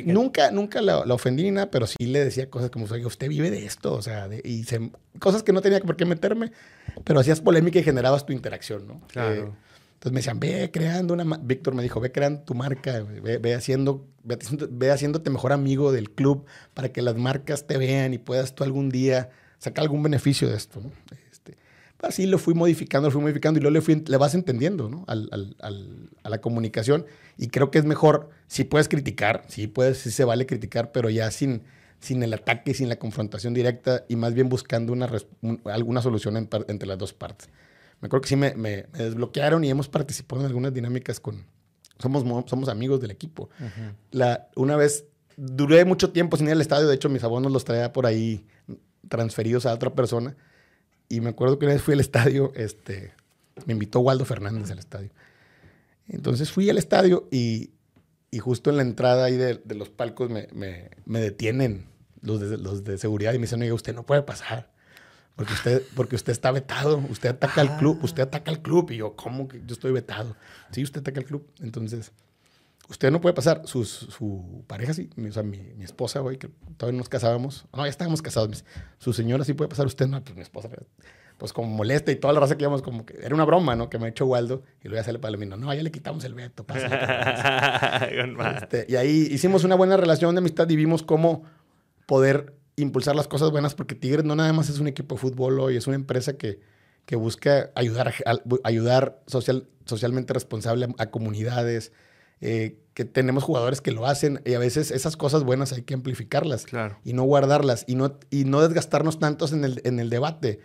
Que- Nunca, nunca la, la ofendí ni nada, pero sí le decía cosas como, oye, usted vive de esto, o sea, de- y se- cosas que no tenía por qué meterme, pero hacías polémica y generabas tu interacción, ¿no? Claro. Eh, entonces me decían, ve creando una... ma-". Víctor me dijo, ve creando tu marca, ve, ve haciendo, ve, ve haciéndote mejor amigo del club para que las marcas te vean y puedas tú algún día sacar algún beneficio de esto. ¿no? Así lo fui modificando, lo fui modificando y luego le, fui- le vas entendiendo ¿no? Al- al- al- a la comunicación. Y creo que es mejor, si puedes criticar, sí, puedes, sí se vale criticar, pero ya sin, sin el ataque, sin la confrontación directa y más bien buscando una, un- alguna solución en entre las dos partes. Me acuerdo que sí me, me- me desbloquearon y hemos participado en algunas dinámicas con... Somos, mo- somos amigos del equipo. Ujú. La, una vez, duré mucho tiempo sin ir al estadio, de hecho mis abonos los traía por ahí transferidos a otra persona. Y me acuerdo que una vez fui al estadio, este, Me invitó Waldo Fernández al estadio. Entonces fui al estadio y, y justo en la entrada ahí de, de los palcos me, me, me, detienen los de, los de seguridad y me dicen, oiga, usted no puede pasar. Porque usted, porque usted está vetado, usted ataca al club, usted ataca al club. Y yo, ¿cómo que yo estoy vetado? Sí, usted ataca al club. Entonces, usted no puede pasar. Su, su pareja sí, o sea, mi, mi, esposa, güey, que todavía nos casábamos. No, ya estábamos casados. Su señora sí puede pasar, usted no. Pues mi esposa, pues como molesta y toda la raza que íbamos, como que era una broma, ¿no? Que me ha hecho Waldo. Y luego ya sale para el no, no, ya le quitamos el veto. este, y ahí hicimos una buena relación de amistad y vimos cómo poder impulsar las cosas buenas, porque Tigres no nada más es un equipo de fútbol hoy, es una empresa que, que busca ayudar, a, ayudar social, socialmente responsable a, a comunidades, eh, que tenemos jugadores que lo hacen y a veces esas cosas buenas hay que amplificarlas claro. y no guardarlas y no, y no desgastarnos tantos en el, en el debate.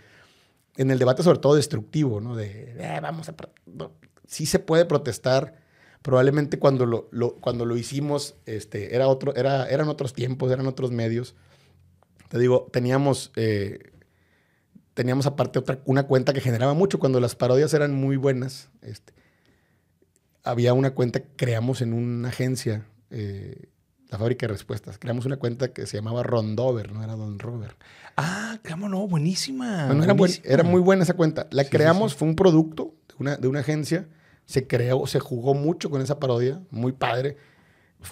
En el debate sobre todo destructivo, ¿no? De, eh, vamos a... No. Sí se puede protestar. Probablemente cuando lo, lo, cuando lo hicimos este, era otro, era, eran otros tiempos, eran otros medios. Te digo, teníamos, eh, teníamos aparte otra, una cuenta que generaba mucho cuando las parodias eran muy buenas. Este, había una cuenta que creamos en una agencia, eh, la fábrica de respuestas. Creamos una cuenta que se llamaba Rondover, no era Don Robert. Ah, claro, no, buenísima. Bueno, era, buenísima. Buen, era, muy buena esa cuenta. La sí, creamos, sí, sí. fue un producto de una, de una agencia. Se creó, se jugó mucho con esa parodia, muy padre.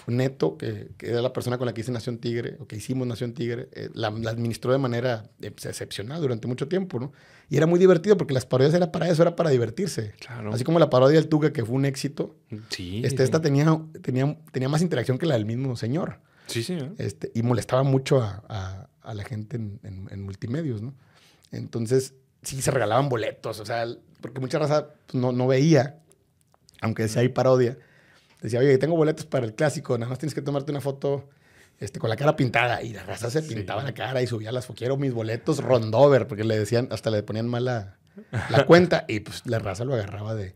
Neto, que, que, era la persona con la que hice Nación Tigre, o que hicimos Nación Tigre, eh, la, la, administró de manera excepcional durante mucho tiempo, ¿no? Y era muy divertido porque las parodias era para eso, era para divertirse. Claro. Así como la parodia del Tuga, que fue un éxito. Sí. Este, Esta tenía, tenía, tenía más interacción que la del mismo señor. Sí, sí. ¿eh? Este, y molestaba mucho a, a, a la gente en, en, en, multimedios, ¿no? Entonces, sí se regalaban boletos, o sea, porque mucha raza pues, no, no veía, aunque decía hay parodia. Decía, oye, tengo boletos para el clásico, nada más tienes que tomarte una foto este, con la cara pintada. Y la raza se pintaba sí. la cara y subía las quiero mis boletos rondover, porque le decían, hasta le ponían mal la, cuenta. y pues la raza lo agarraba de.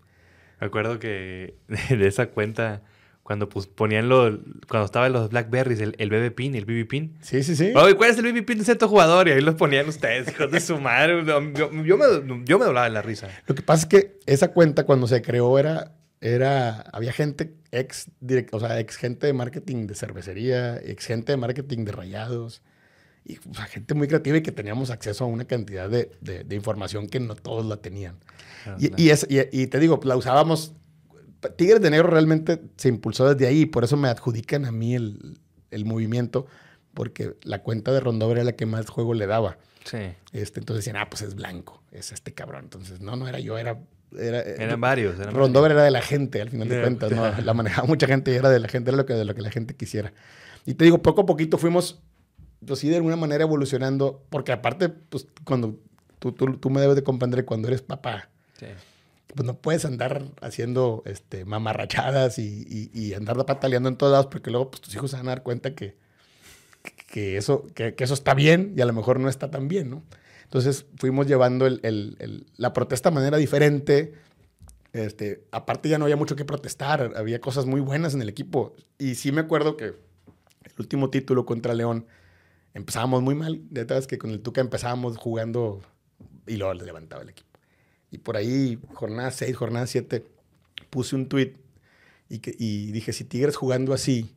Me acuerdo que de esa cuenta, cuando pues, ponían lo, cuando estaban los Blackberries, el, el BB Pin, el BB Pin. Sí, sí, sí. Oye, ¿cuál es el BB Pin de cierto jugador? Y ahí los ponían ustedes, hijos de su madre. Yo, yo, me, yo me doblaba en la risa. Lo que pasa es que esa cuenta cuando se creó era era, había gente ex, direct, o sea, ex gente de marketing de cervecería, ex gente de marketing de rayados, y o sea, gente muy creativa y que teníamos acceso a una cantidad de, de, de información que no todos la tenían. Ah, y, y, es, y, y, te digo, la usábamos, Tigres de Negro realmente se impulsó desde ahí, por eso me adjudican a mí el, el movimiento, porque la cuenta de Rondover era la que más juego le daba. Sí. Este, entonces decían, ah, pues es blanco, es este cabrón. Entonces, no, no era yo, era era, eran varios. Eran Rondover varios. era de la gente, al final de cuentas. ¿no? La manejaba mucha gente y era de la gente, era lo que, de lo que la gente quisiera. Y te digo, poco a poquito fuimos, pues sí, de alguna manera evolucionando, porque aparte, pues cuando tú, tú, tú me debes de comprender cuando eres papá, sí. pues no puedes andar haciendo este, mamarrachadas y, y, y, andar pataleando en todos lados, porque luego pues, tus hijos se van a dar cuenta que, que, eso, que, que eso está bien y a lo mejor no está tan bien, ¿no? Entonces fuimos llevando el, el, el, la protesta de manera diferente. Este, aparte ya no había mucho que protestar, había cosas muy buenas en el equipo. Y sí me acuerdo que el último título contra León empezábamos muy mal. De verdad es que con el Tuca empezábamos jugando y luego levantaba el equipo. Y por ahí, jornada 6, jornada 7, puse un tweet y, y dije, si Tigres jugando así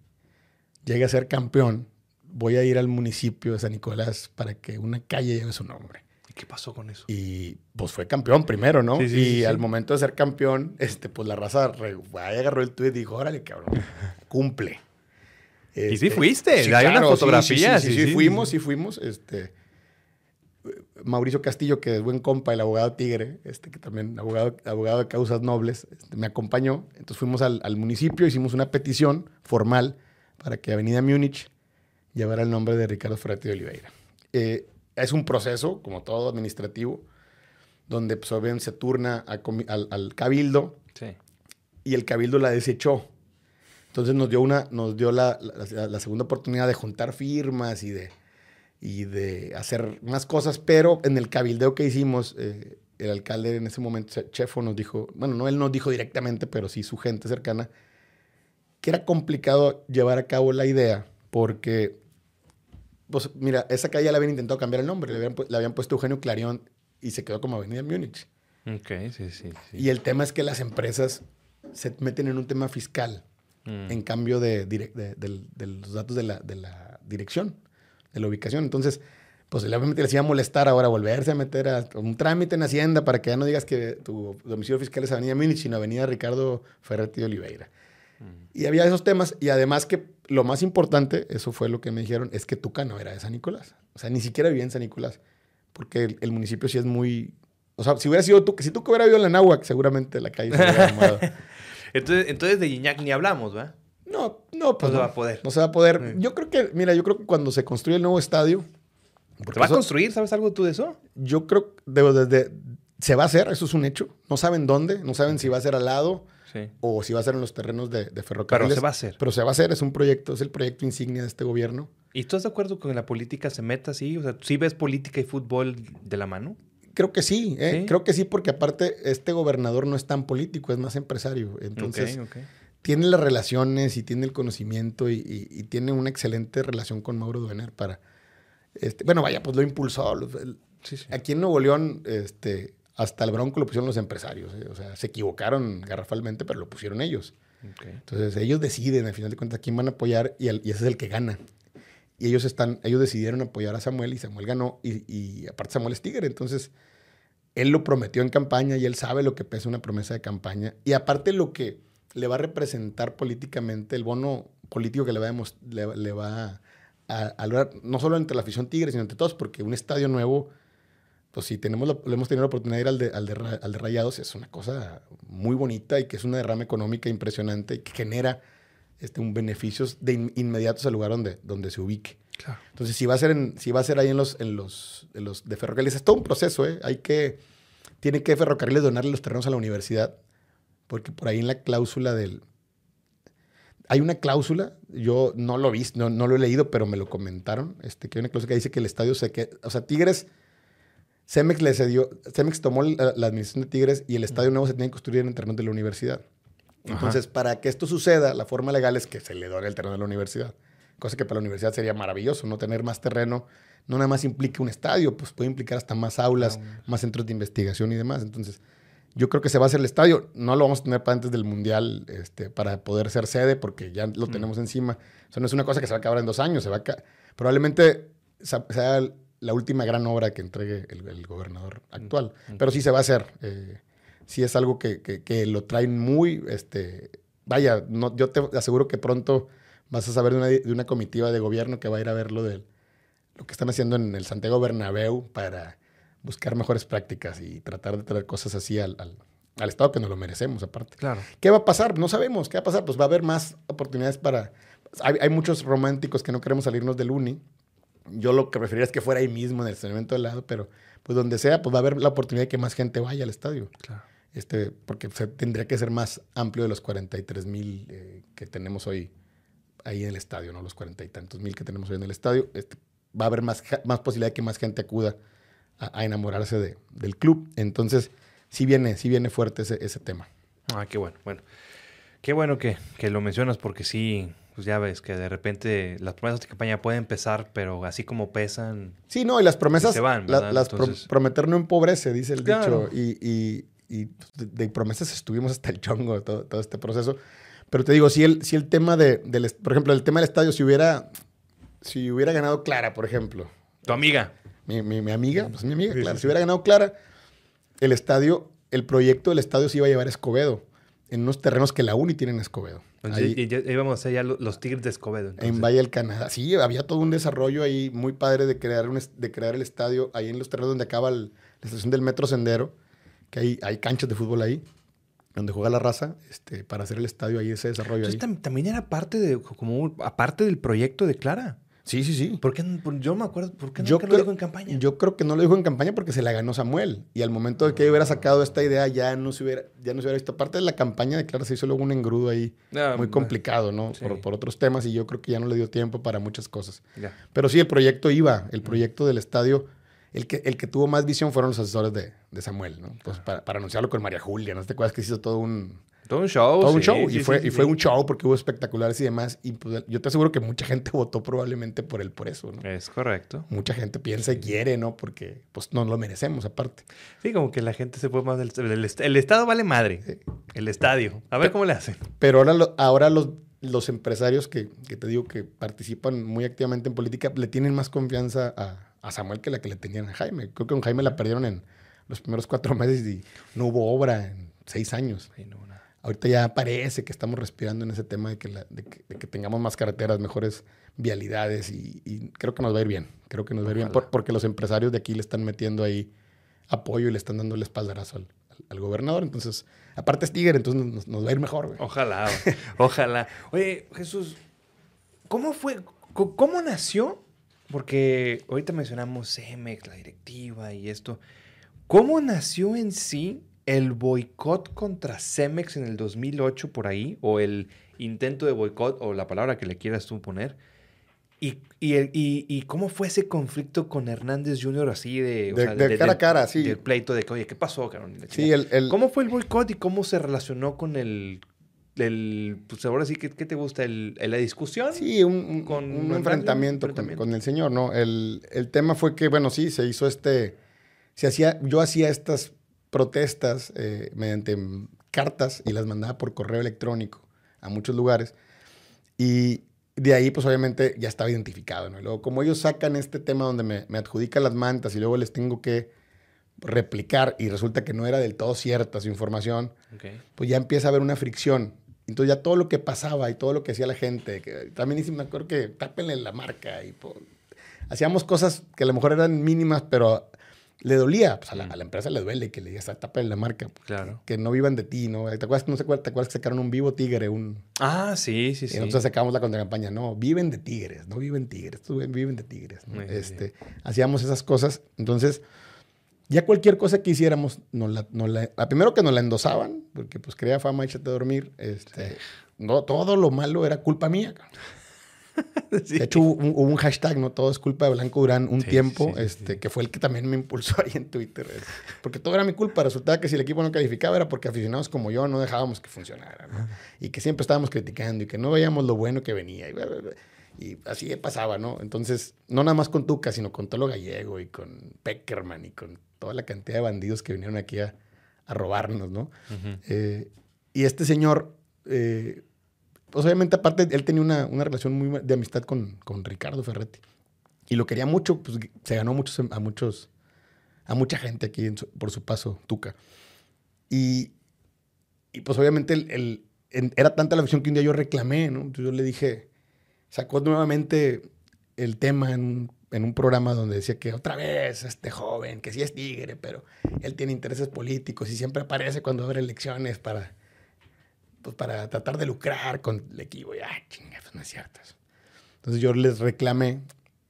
llega a ser campeón, voy a ir al municipio de San Nicolás para que una calle lleve su nombre. ¿Y qué pasó con eso? Y pues fue campeón primero, ¿no? Sí, sí, y sí, al sí. momento de ser campeón, este, pues la raza re, ahí agarró el tweet y dijo, órale, cabrón, cumple. Este, y sí fuiste, hay claro, una fotografía. Sí, sí, sí, fuimos, sí fuimos. Este, Mauricio Castillo, que es buen compa, el abogado Tigre, este, que también abogado, abogado de causas nobles, este, me acompañó. Entonces fuimos al, al municipio, hicimos una petición formal para que Avenida Múnich llevar el nombre de Ricardo Ferretti de Oliveira. Eh, es un proceso, como todo administrativo, donde pues, obviamente se turna a, al, al, cabildo sí. y el cabildo la desechó. Entonces nos dio, una, nos dio la, la, la, segunda oportunidad de juntar firmas y de, y de hacer más cosas, pero en el cabildeo que hicimos, eh, el alcalde en ese momento, Chefo, nos dijo, bueno, no él nos dijo directamente, pero sí su gente cercana, que era complicado llevar a cabo la idea porque pues mira, esa calle la habían intentado cambiar el nombre, le habían, le habían puesto Eugenio Clarion y se quedó como Avenida Múnich. Ok, sí, sí, sí. Y el tema es que las empresas se meten en un tema fiscal Mm. en cambio de, los datos de la, de la dirección, de la ubicación. Entonces, pues obviamente les iba a molestar ahora volverse a meter a un trámite en Hacienda para que ya no digas que tu domicilio fiscal es Avenida Múnich, sino Avenida Ricardo Ferretti de Oliveira. Y había esos temas, y además que lo más importante, eso fue lo que me dijeron, es que Tuca no era de San Nicolás. O sea, ni siquiera vivía en San Nicolás, porque el, el municipio sí es muy... O sea, si hubiera sido Tuca, si Tuca hubiera vivido en la Náhuac, seguramente la calle se hubiera llamado. Entonces, entonces de Gignac ni hablamos, ¿va? No, no, pues No se va a poder. No se va a poder. Yo creo que, mira, yo creo que cuando se construye el nuevo estadio, ¿Se va a construir? ¿Sabes algo tú de eso? yo creo que de- desde se va a hacer, eso es un hecho. No saben dónde, no saben si va a ser al lado Sí. o si va a ser en los terrenos de, de Pero ferrocarriles. se va a hacer. Pero se va a hacer, es un proyecto, es el proyecto insignia de este gobierno. ¿Y tú estás de acuerdo con que la política se meta así? O sea, ¿sí ves política y fútbol de la mano? Creo que sí, ¿eh? ¿Sí? creo que sí, porque aparte este gobernador no es tan político, es más empresario. Entonces, tiene las relaciones y tiene el conocimiento y, y- y tiene una excelente relación con Mauro Duener para... Este, bueno, vaya, pues lo impulsó. lo- el- Sí, sí. Aquí en Nuevo León, este, hasta el bronco lo pusieron los empresarios. ¿eh? O sea, se equivocaron garrafalmente, pero lo pusieron ellos. Ok. Entonces, ellos deciden, al final de cuentas, quién van a apoyar y, el- y ese es el que gana. Y ellos, están, ellos decidieron apoyar a Samuel y Samuel ganó. Y, y aparte, Samuel es tigre. Entonces, él lo prometió en campaña y él sabe lo que pesa una promesa de campaña. Y aparte, lo que le va a representar políticamente, el bono político que le va a, le, le va a, a lograr, no solo entre la afición tigre, sino entre todos, porque un estadio nuevo pues si tenemos la- hemos tenido la oportunidad de ir al de, al de Ra- al de Rayados, es una cosa muy bonita y que es una derrama económica impresionante y que genera este, un beneficios de in- inmediatos al lugar donde, donde se ubique. Claro. Entonces, si va a ser, en, si va a ser ahí en los, en los, en los de ferrocarriles, es todo un proceso, ¿eh? Hay que, tiene que ferrocarriles donarle los terrenos a la universidad, porque por ahí en la cláusula del... Hay una cláusula, yo no lo vi, no, no lo he leído, pero me lo comentaron, este, que hay una cláusula que dice que el estadio se queda, o sea, Tigres, Cemex le cedió, Cemex tomó la, la administración de Tigres y el estadio nuevo se tiene que construir en el terreno de la universidad. Entonces, para que esto suceda, la forma legal es que se le done el terreno de la universidad. Cosa que para la universidad sería maravilloso, no tener más terreno. No nada más implica un estadio, pues puede implicar hasta más aulas, más centros de investigación y demás. Entonces, yo creo que se va a hacer el estadio. No lo vamos a tener para antes del Mundial este, para poder ser sede, porque ya lo tenemos encima. O sea, no es una cosa que se va a acabar en dos años. Se va a Probablemente sea la última gran obra que entregue el, el gobernador actual. Pero sí se va a hacer. Eh, sí es algo que, que- que lo traen muy, este, vaya, no, yo te aseguro que pronto vas a saber de una, de una comitiva de gobierno que va a ir a ver lo, de, lo que están haciendo en el Santiago Bernabéu para buscar mejores prácticas y tratar de traer cosas así al, al- al Estado que nos lo merecemos aparte. Claro. ¿Qué va a pasar? No sabemos. ¿Qué va a pasar? Pues va a haber más oportunidades para... Hay, hay muchos románticos que no queremos salirnos del uni. Yo lo que preferiría es que fuera ahí mismo, en el estacionamiento del lado, pero pues donde sea, pues va a haber la oportunidad de que más gente vaya al estadio. Claro. Este, porque tendría que ser más amplio de los 43 mil eh, que tenemos hoy ahí en el estadio, ¿no? Los cuarenta y tantos mil que tenemos hoy en el estadio. Este, va a haber más, más posibilidad de que más gente acuda a, a enamorarse de- del club. Entonces, sí viene, sí viene fuerte ese, ese tema. Ah, qué bueno. Bueno, qué bueno que, que lo mencionas porque sí, pues ya ves que de repente las promesas de campaña pueden empezar, pero así como pesan, Sí, no, y las promesas, se van, las pro- prometer no empobrece, dice el Claro. dicho. Y, y- y, pues, de, de promesas estuvimos hasta el chongo todo, todo este proceso. Pero te digo, si el, si el tema de, del, por ejemplo, el tema del estadio, si hubiera, si hubiera ganado Clara, por ejemplo, tu amiga. mi, mi- mi amiga, pues mi amiga, Sí, Clara, sí, si hubiera ganado Clara, el estadio, el proyecto del estadio se iba a llevar a Escobedo, en unos terrenos que la Uni tiene en Escobedo. Entonces, Ahí- y- íbamos a ser ya lo- los Tigres de Escobedo. en entonces. Valle del Canadá. Sí, había todo un desarrollo ahí muy padre de crear, un, de crear el estadio ahí en los terrenos donde acaba el- la estación del Metro Sendero, que hay, hay canchas de fútbol ahí, donde juega la raza, este, para hacer el estadio ahí, ese desarrollo ahí. Entonces tam- también era parte de, como aparte del proyecto de Clara. Sí, sí, sí. ¿Por qué? no- por- yo me acuerdo, ¿por qué Yo nunca lo creo- dijo en campaña? Yo creo que no lo dijo en campaña porque se la ganó Samuel. Y al momento de que hubiera sacado esta idea, ya no se hubiera, ya no se hubiera visto. Aparte de la campaña de Clara, se hizo luego un engrudo ahí Ah, muy complicado, ¿no? Sí. Por, por otros temas. Y yo creo que ya no le dio tiempo para muchas cosas. Ya. Pero sí, el proyecto iba, el proyecto del estadio, el que, el que tuvo más visión fueron los asesores de, de Samuel, ¿no? Pues para, para anunciarlo con María Julia, ¿no te acuerdas que se hizo todo un, Todo un show. Todo un sí, show. sí, y fue, sí, y fue un show porque hubo espectaculares y demás. Y pues, yo te aseguro que mucha gente votó probablemente por él por eso, ¿no? Es correcto. Mucha gente piensa y quiere, ¿no? Porque pues no lo merecemos aparte. Sí, como que la gente se fue más del, El estado vale madre. El estadio. A ver cómo le hacen. Pero ahora, lo- ahora los, los empresarios que, que te digo que participan muy activamente en política le tienen más confianza a, a Samuel que la que le tenían a Jaime. Creo que con Jaime la perdieron en los primeros cuatro meses y no hubo obra en seis años. Ay, no, nada. Ahorita ya parece que estamos respirando en ese tema de que, la- de que, de que tengamos más carreteras, mejores vialidades y, y creo que nos va a ir bien. Creo que nos va a ir bien por- porque los empresarios de aquí le están metiendo ahí apoyo y le están dando el espaldarazo al, al- al gobernador. Entonces, aparte es Tigre, entonces nos, nos va a ir mejor. güey. Ojalá, ojalá. Oye, Jesús, ¿cómo fue? ¿Cómo nació? Porque ahorita mencionamos CEMEX, la directiva y esto. ¿Cómo nació en sí el boicot contra Cemex en el 2008 por ahí? O el intento de boicot, o la palabra que le quieras tú poner. ¿Y, y, el- y- y cómo fue ese conflicto con Hernández Jr. así de... o De- de cara a cara, sí. Del pleito de que, oye, ¿qué pasó, cabrón? Sí, el, el- ¿Cómo fue el boicot y cómo se relacionó con el, el pues ahora sí, ¿qué, qué te gusta? ¿El, la discusión? Sí, un, un- con un Hernández, enfrentamiento, con- enfrentamiento. Con, el señor, ¿no? El, el tema fue que, bueno, sí, se hizo este, se hacía, yo hacía estas protestas eh, mediante cartas y las mandaba por correo electrónico a muchos lugares y de ahí, pues obviamente ya estaba identificado, ¿no? Y luego, como ellos sacan este tema donde me, me adjudican las mantas y luego les tengo que replicar y resulta que no era del todo cierta su información, Ok. pues ya empieza a haber una fricción. Entonces ya todo lo que pasaba y todo lo que hacía la gente, que también me acuerdo que tápenle la marca y po- hacíamos cosas que a lo mejor eran mínimas, pero le dolía, pues a la, a la empresa le duele que le digas, "Ah, tápenle la marca, Claro. que no vivan de ti, ¿no? ¿Te acuerdas, no sé cuál- te acuerdas que sacaron un vivo tigre, un... Ah, sí, sí, Y sí. nosotros sacamos la contracampaña, no, viven de tigres, no viven tigres, viven de tigres. ¿no? Sí, sí, este, Hacíamos esas cosas, entonces ya cualquier cosa que hiciéramos, nos la, nos la- a primero que nos la endosaban, porque pues creía fama, échate a dormir, este, no, todo lo malo era culpa mía. cabrón. Sí. De hecho, hubo un, hashtag, ¿no? Todo es culpa de Blanco Durán, un Sí, tiempo, sí, este, que fue el que también me impulsó ahí en Twitter. Porque todo era mi culpa. Resultaba que si el equipo no calificaba era porque aficionados como yo no dejábamos que funcionara, ¿no? Y que siempre estábamos criticando y que no veíamos lo bueno que venía. Y, bla, bla, bla. Y así pasaba, ¿no? Entonces, no nada más con Tuca, sino con Tolo Gallego y con Peckerman y con toda la cantidad de bandidos que vinieron aquí a, a robarnos, ¿no? Eh, y este señor, eh, pues obviamente aparte, él tenía una, una relación muy de amistad con, con Ricardo Ferretti. Y lo quería mucho, pues se ganó muchos, a muchos, a mucha gente aquí en su- por su paso, Tuca. Y, y pues obviamente el, el- era tanta la afición que un día yo reclamé, ¿no? Entonces yo le dije, sacó nuevamente el tema en en un programa donde decía que otra vez este joven, que sí es tigre, pero él tiene intereses políticos y siempre aparece cuando habrá elecciones para, pues, para tratar de lucrar con el equipo. Y, ah, chinga, pues no es cierto. Entonces yo les reclamé,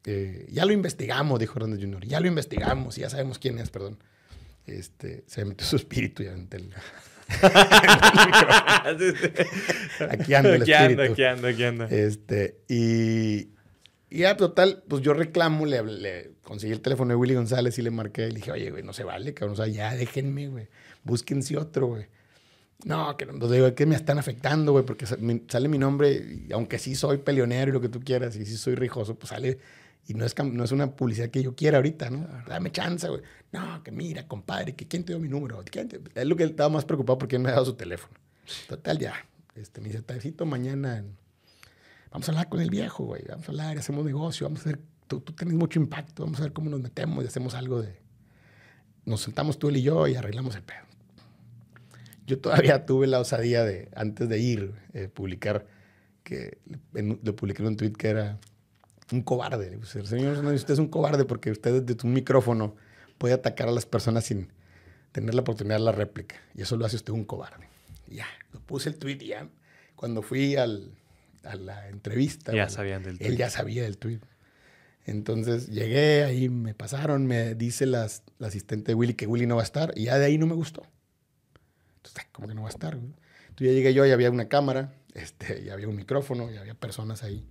eh, ya lo investigamos, dijo Hernández Jr., ya lo investigamos y ya sabemos quién es, perdón. Este, se metió su espíritu ya ante el... Aquí anda el Aquí anda, espíritu. aquí anda, aquí anda. Este, y, y ya, total, pues yo reclamo, le, le conseguí el teléfono de Willy González y le marqué y le dije, oye, güey, no se vale, cabrón, o sea, ya déjenme, güey, búsquense otro, güey. No, que no, pues digo, que me están afectando, güey, porque sale mi nombre, y aunque sí soy peleonero y lo que tú quieras, y sí soy rijoso, pues sale, y no es, no es una publicidad que yo quiera ahorita, ¿no? Dame chance, güey. No, que mira, compadre, que quién te dio mi número. ¿Quién te-?" Es lo que él estaba más preocupado porque él me ha dado su teléfono. Total, ya. Este, me dice, Tavecito, mañana vamos a hablar con el viejo, güey. Vamos a hablar, hacemos negocio, vamos a ver, tú, tú tienes mucho impacto, vamos a ver cómo nos metemos y hacemos algo de... Nos sentamos tú él y yo y arreglamos el pedo. Yo todavía tuve la osadía de, antes de ir, eh, publicar, que en- lo publiqué en un tweet que era un cobarde. Le puse, Señor, usted es un cobarde porque usted desde un micrófono puede atacar a las personas sin tener la oportunidad de la réplica. Y eso lo hace usted un cobarde. Y ya, lo puse el tweet y ya. Cuando fui al, a la entrevista, Ya bueno, sabían del él tweet. ya sabía del tweet. Entonces llegué, ahí me pasaron, me dice las, la asistente de Willy que Willy no va a estar, y ya de ahí no me gustó. Entonces, ¿cómo que no va a estar? güey? Entonces ya llegué yo, y había una cámara, este, y había un micrófono, y había personas ahí.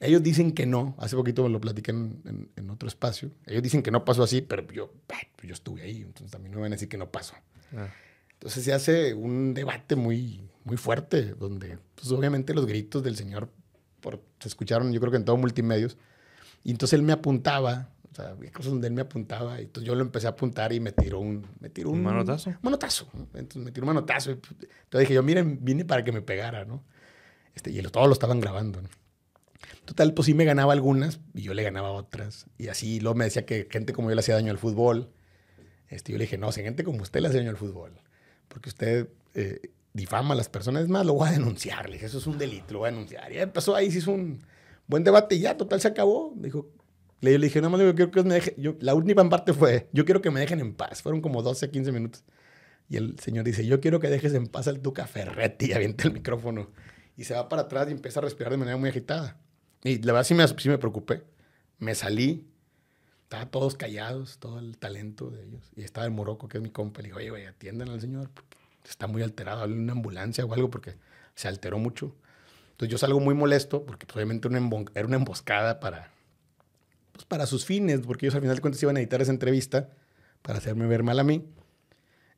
Ellos dicen que no, hace poquito lo platiqué en, en- en otro espacio. Ellos dicen que no pasó así, pero yo, pues yo estuve ahí, entonces también no me van a decir que no pasó. Ah. Entonces se hace un debate muy, muy fuerte, donde pues, obviamente los gritos del señor por, se escucharon, yo creo que en todo multimedios. Y entonces él me apuntaba, sea, había cosas donde él me apuntaba, y entonces yo lo empecé a apuntar y me tiró un... Me tiró un, ¿Un manotazo? Manotazo. Entonces me tiró un manotazo. y, pues, Entonces dije yo, miren, vine para que me pegara, ¿no? Este, y todos lo estaban grabando, ¿no? Total, pues sí me ganaba algunas y yo le ganaba otras. Y así luego me decía que gente como yo le hacía daño al fútbol. Este, yo le dije, no, si gente como usted le hace daño al fútbol, porque usted eh, difama a las personas, es más, lo voy a denunciar. Le dije, eso es un delito, lo voy a denunciar. Y empezó ahí, se hizo un buen debate y ya, total, se acabó. Dijo, le, dije, nada más, yo quiero que me dejen, yo, la última parte fue, yo quiero que me dejen en paz. Fueron como 12, 15 minutos. Y el señor dice, yo quiero que dejes en paz al Tuca Ferretti. Y avienta el micrófono. Y se va para atrás y empieza a respirar de manera muy agitada. Y la verdad sí me, sí me preocupé. Me salí. Estaban todos callados, todo el talento de ellos. Y estaba el Morocco, que es mi compa. Le digo, oye, güey, atiendan al señor. Está muy alterado. Hable una ambulancia o algo porque se alteró mucho. Entonces yo salgo muy molesto porque pues, obviamente una era una emboscada para, pues, para sus fines. Porque ellos al final de cuentas iban a editar esa entrevista para hacerme ver mal a mí.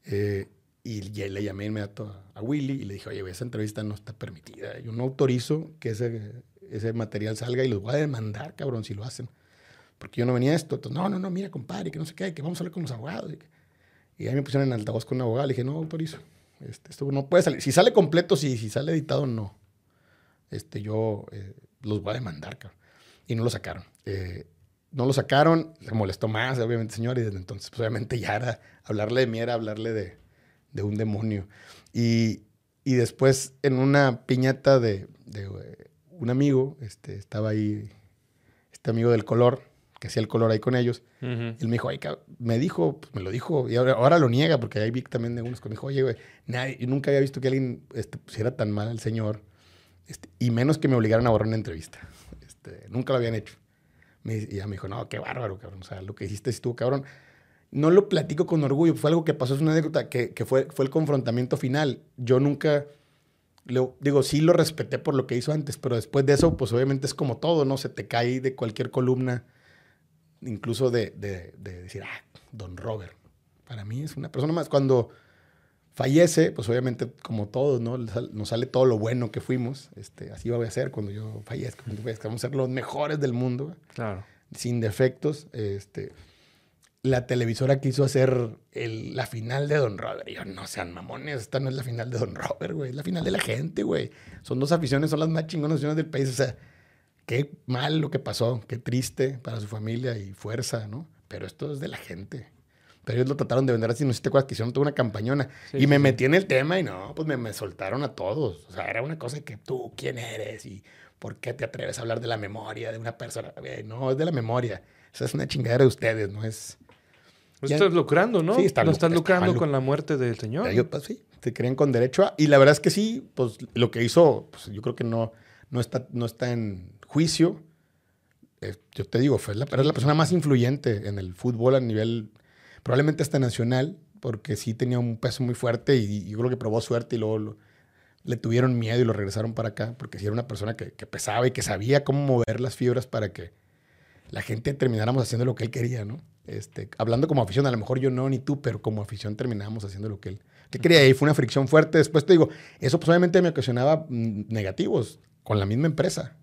Eh, y ya le llamé inmediato a, Willy y le dije, oye, esa entrevista no está permitida. Yo no autorizo que ese, ese material salga y los voy a demandar, cabrón, si lo hacen. Porque yo no venía a esto. Entonces, no, no, no, mira, compadre, que no sé qué, que vamos a hablar con los abogados. Y ahí me pusieron en altavoz con un abogado. Le dije, no autorizo. Este, esto no puede salir. Si sale completo, sí. Si sale editado, no. Este, yo eh, los voy a demandar, cabrón. Y no lo sacaron. Eh, no lo sacaron, se molestó más, obviamente, señor, y desde entonces, pues, obviamente, ya era hablarle de mí, era hablarle de, de un demonio. Y, y después, en una piñata de, de, eh, un amigo, este, estaba ahí, este amigo del color, que hacía el color ahí con ellos, Ujú. él me dijo, ay, me dijo, pues, me lo dijo, y ahora, ahora lo niega, porque ahí vi también de unos que me dijo, oye, güey, nadie, yo nunca había visto que alguien este, pusiera tan mal al señor, este, y menos que me obligaran a borrar una entrevista. Este, nunca lo habían hecho. Y ella me dijo, no, qué bárbaro, cabrón, o sea, lo que hiciste estuvo, cabrón. No lo platico con orgullo, fue algo que pasó, es una anécdota que, que fue, fue el confrontamiento final. Yo nunca, lo, digo, sí lo respeté por lo que hizo antes, pero después de eso, pues obviamente es como todo, ¿no? Se te cae de cualquier columna incluso de, de- de decir, ah, don Robert. Para mí es una persona más. Cuando fallece, pues obviamente, como todos, ¿no? Nos sale todo lo bueno que fuimos. Este, así voy a ser cuando yo fallezca. Cuando fallezca. Vamos a ser los mejores del mundo, Claro. sin defectos. Este, la televisora quiso hacer el- la final de Don Robert. Y yo, no sean mamones, esta no es la final de Don Robert, güey. Es la final de la gente, güey. Son dos aficiones, son las más chingonas aficiones del país. O sea, qué mal lo que pasó, qué triste para su familia y fuerza, ¿no? Pero esto es de la gente. Pero ellos lo trataron de vender así, no sé si te acuerdas que hicieron toda una campañona. Sí, y me sí, metí en el tema y no, pues me, me soltaron a todos. O sea, era una cosa que tú, ¿quién eres? Y ¿por qué te atreves a hablar de la memoria de una persona? No, es de la memoria. Esa es una chingadera de ustedes, no es... Pues Ya- estás lucrando, ¿no? Sí, está estás lucrando lu- con la muerte del señor. Ellos, pues sí, se creen con derecho a... Y la verdad es que sí, pues lo que hizo, pues yo creo que no, no, está, no está en juicio. Eh, yo te digo, fue la, era la persona más influyente en el fútbol a nivel, probablemente hasta nacional, porque sí tenía un peso muy fuerte y, y yo creo que probó suerte y luego lo- le tuvieron miedo y lo regresaron para acá, porque sí era una persona que, que pesaba y que sabía cómo mover las fibras para que la gente termináramos haciendo lo que él quería, ¿no? Este, hablando como afición, a lo mejor yo no ni tú, pero como afición terminábamos haciendo lo que él, que quería. Y fue una fricción fuerte. Después te digo, eso pues obviamente me ocasionaba mm, negativos con la misma empresa.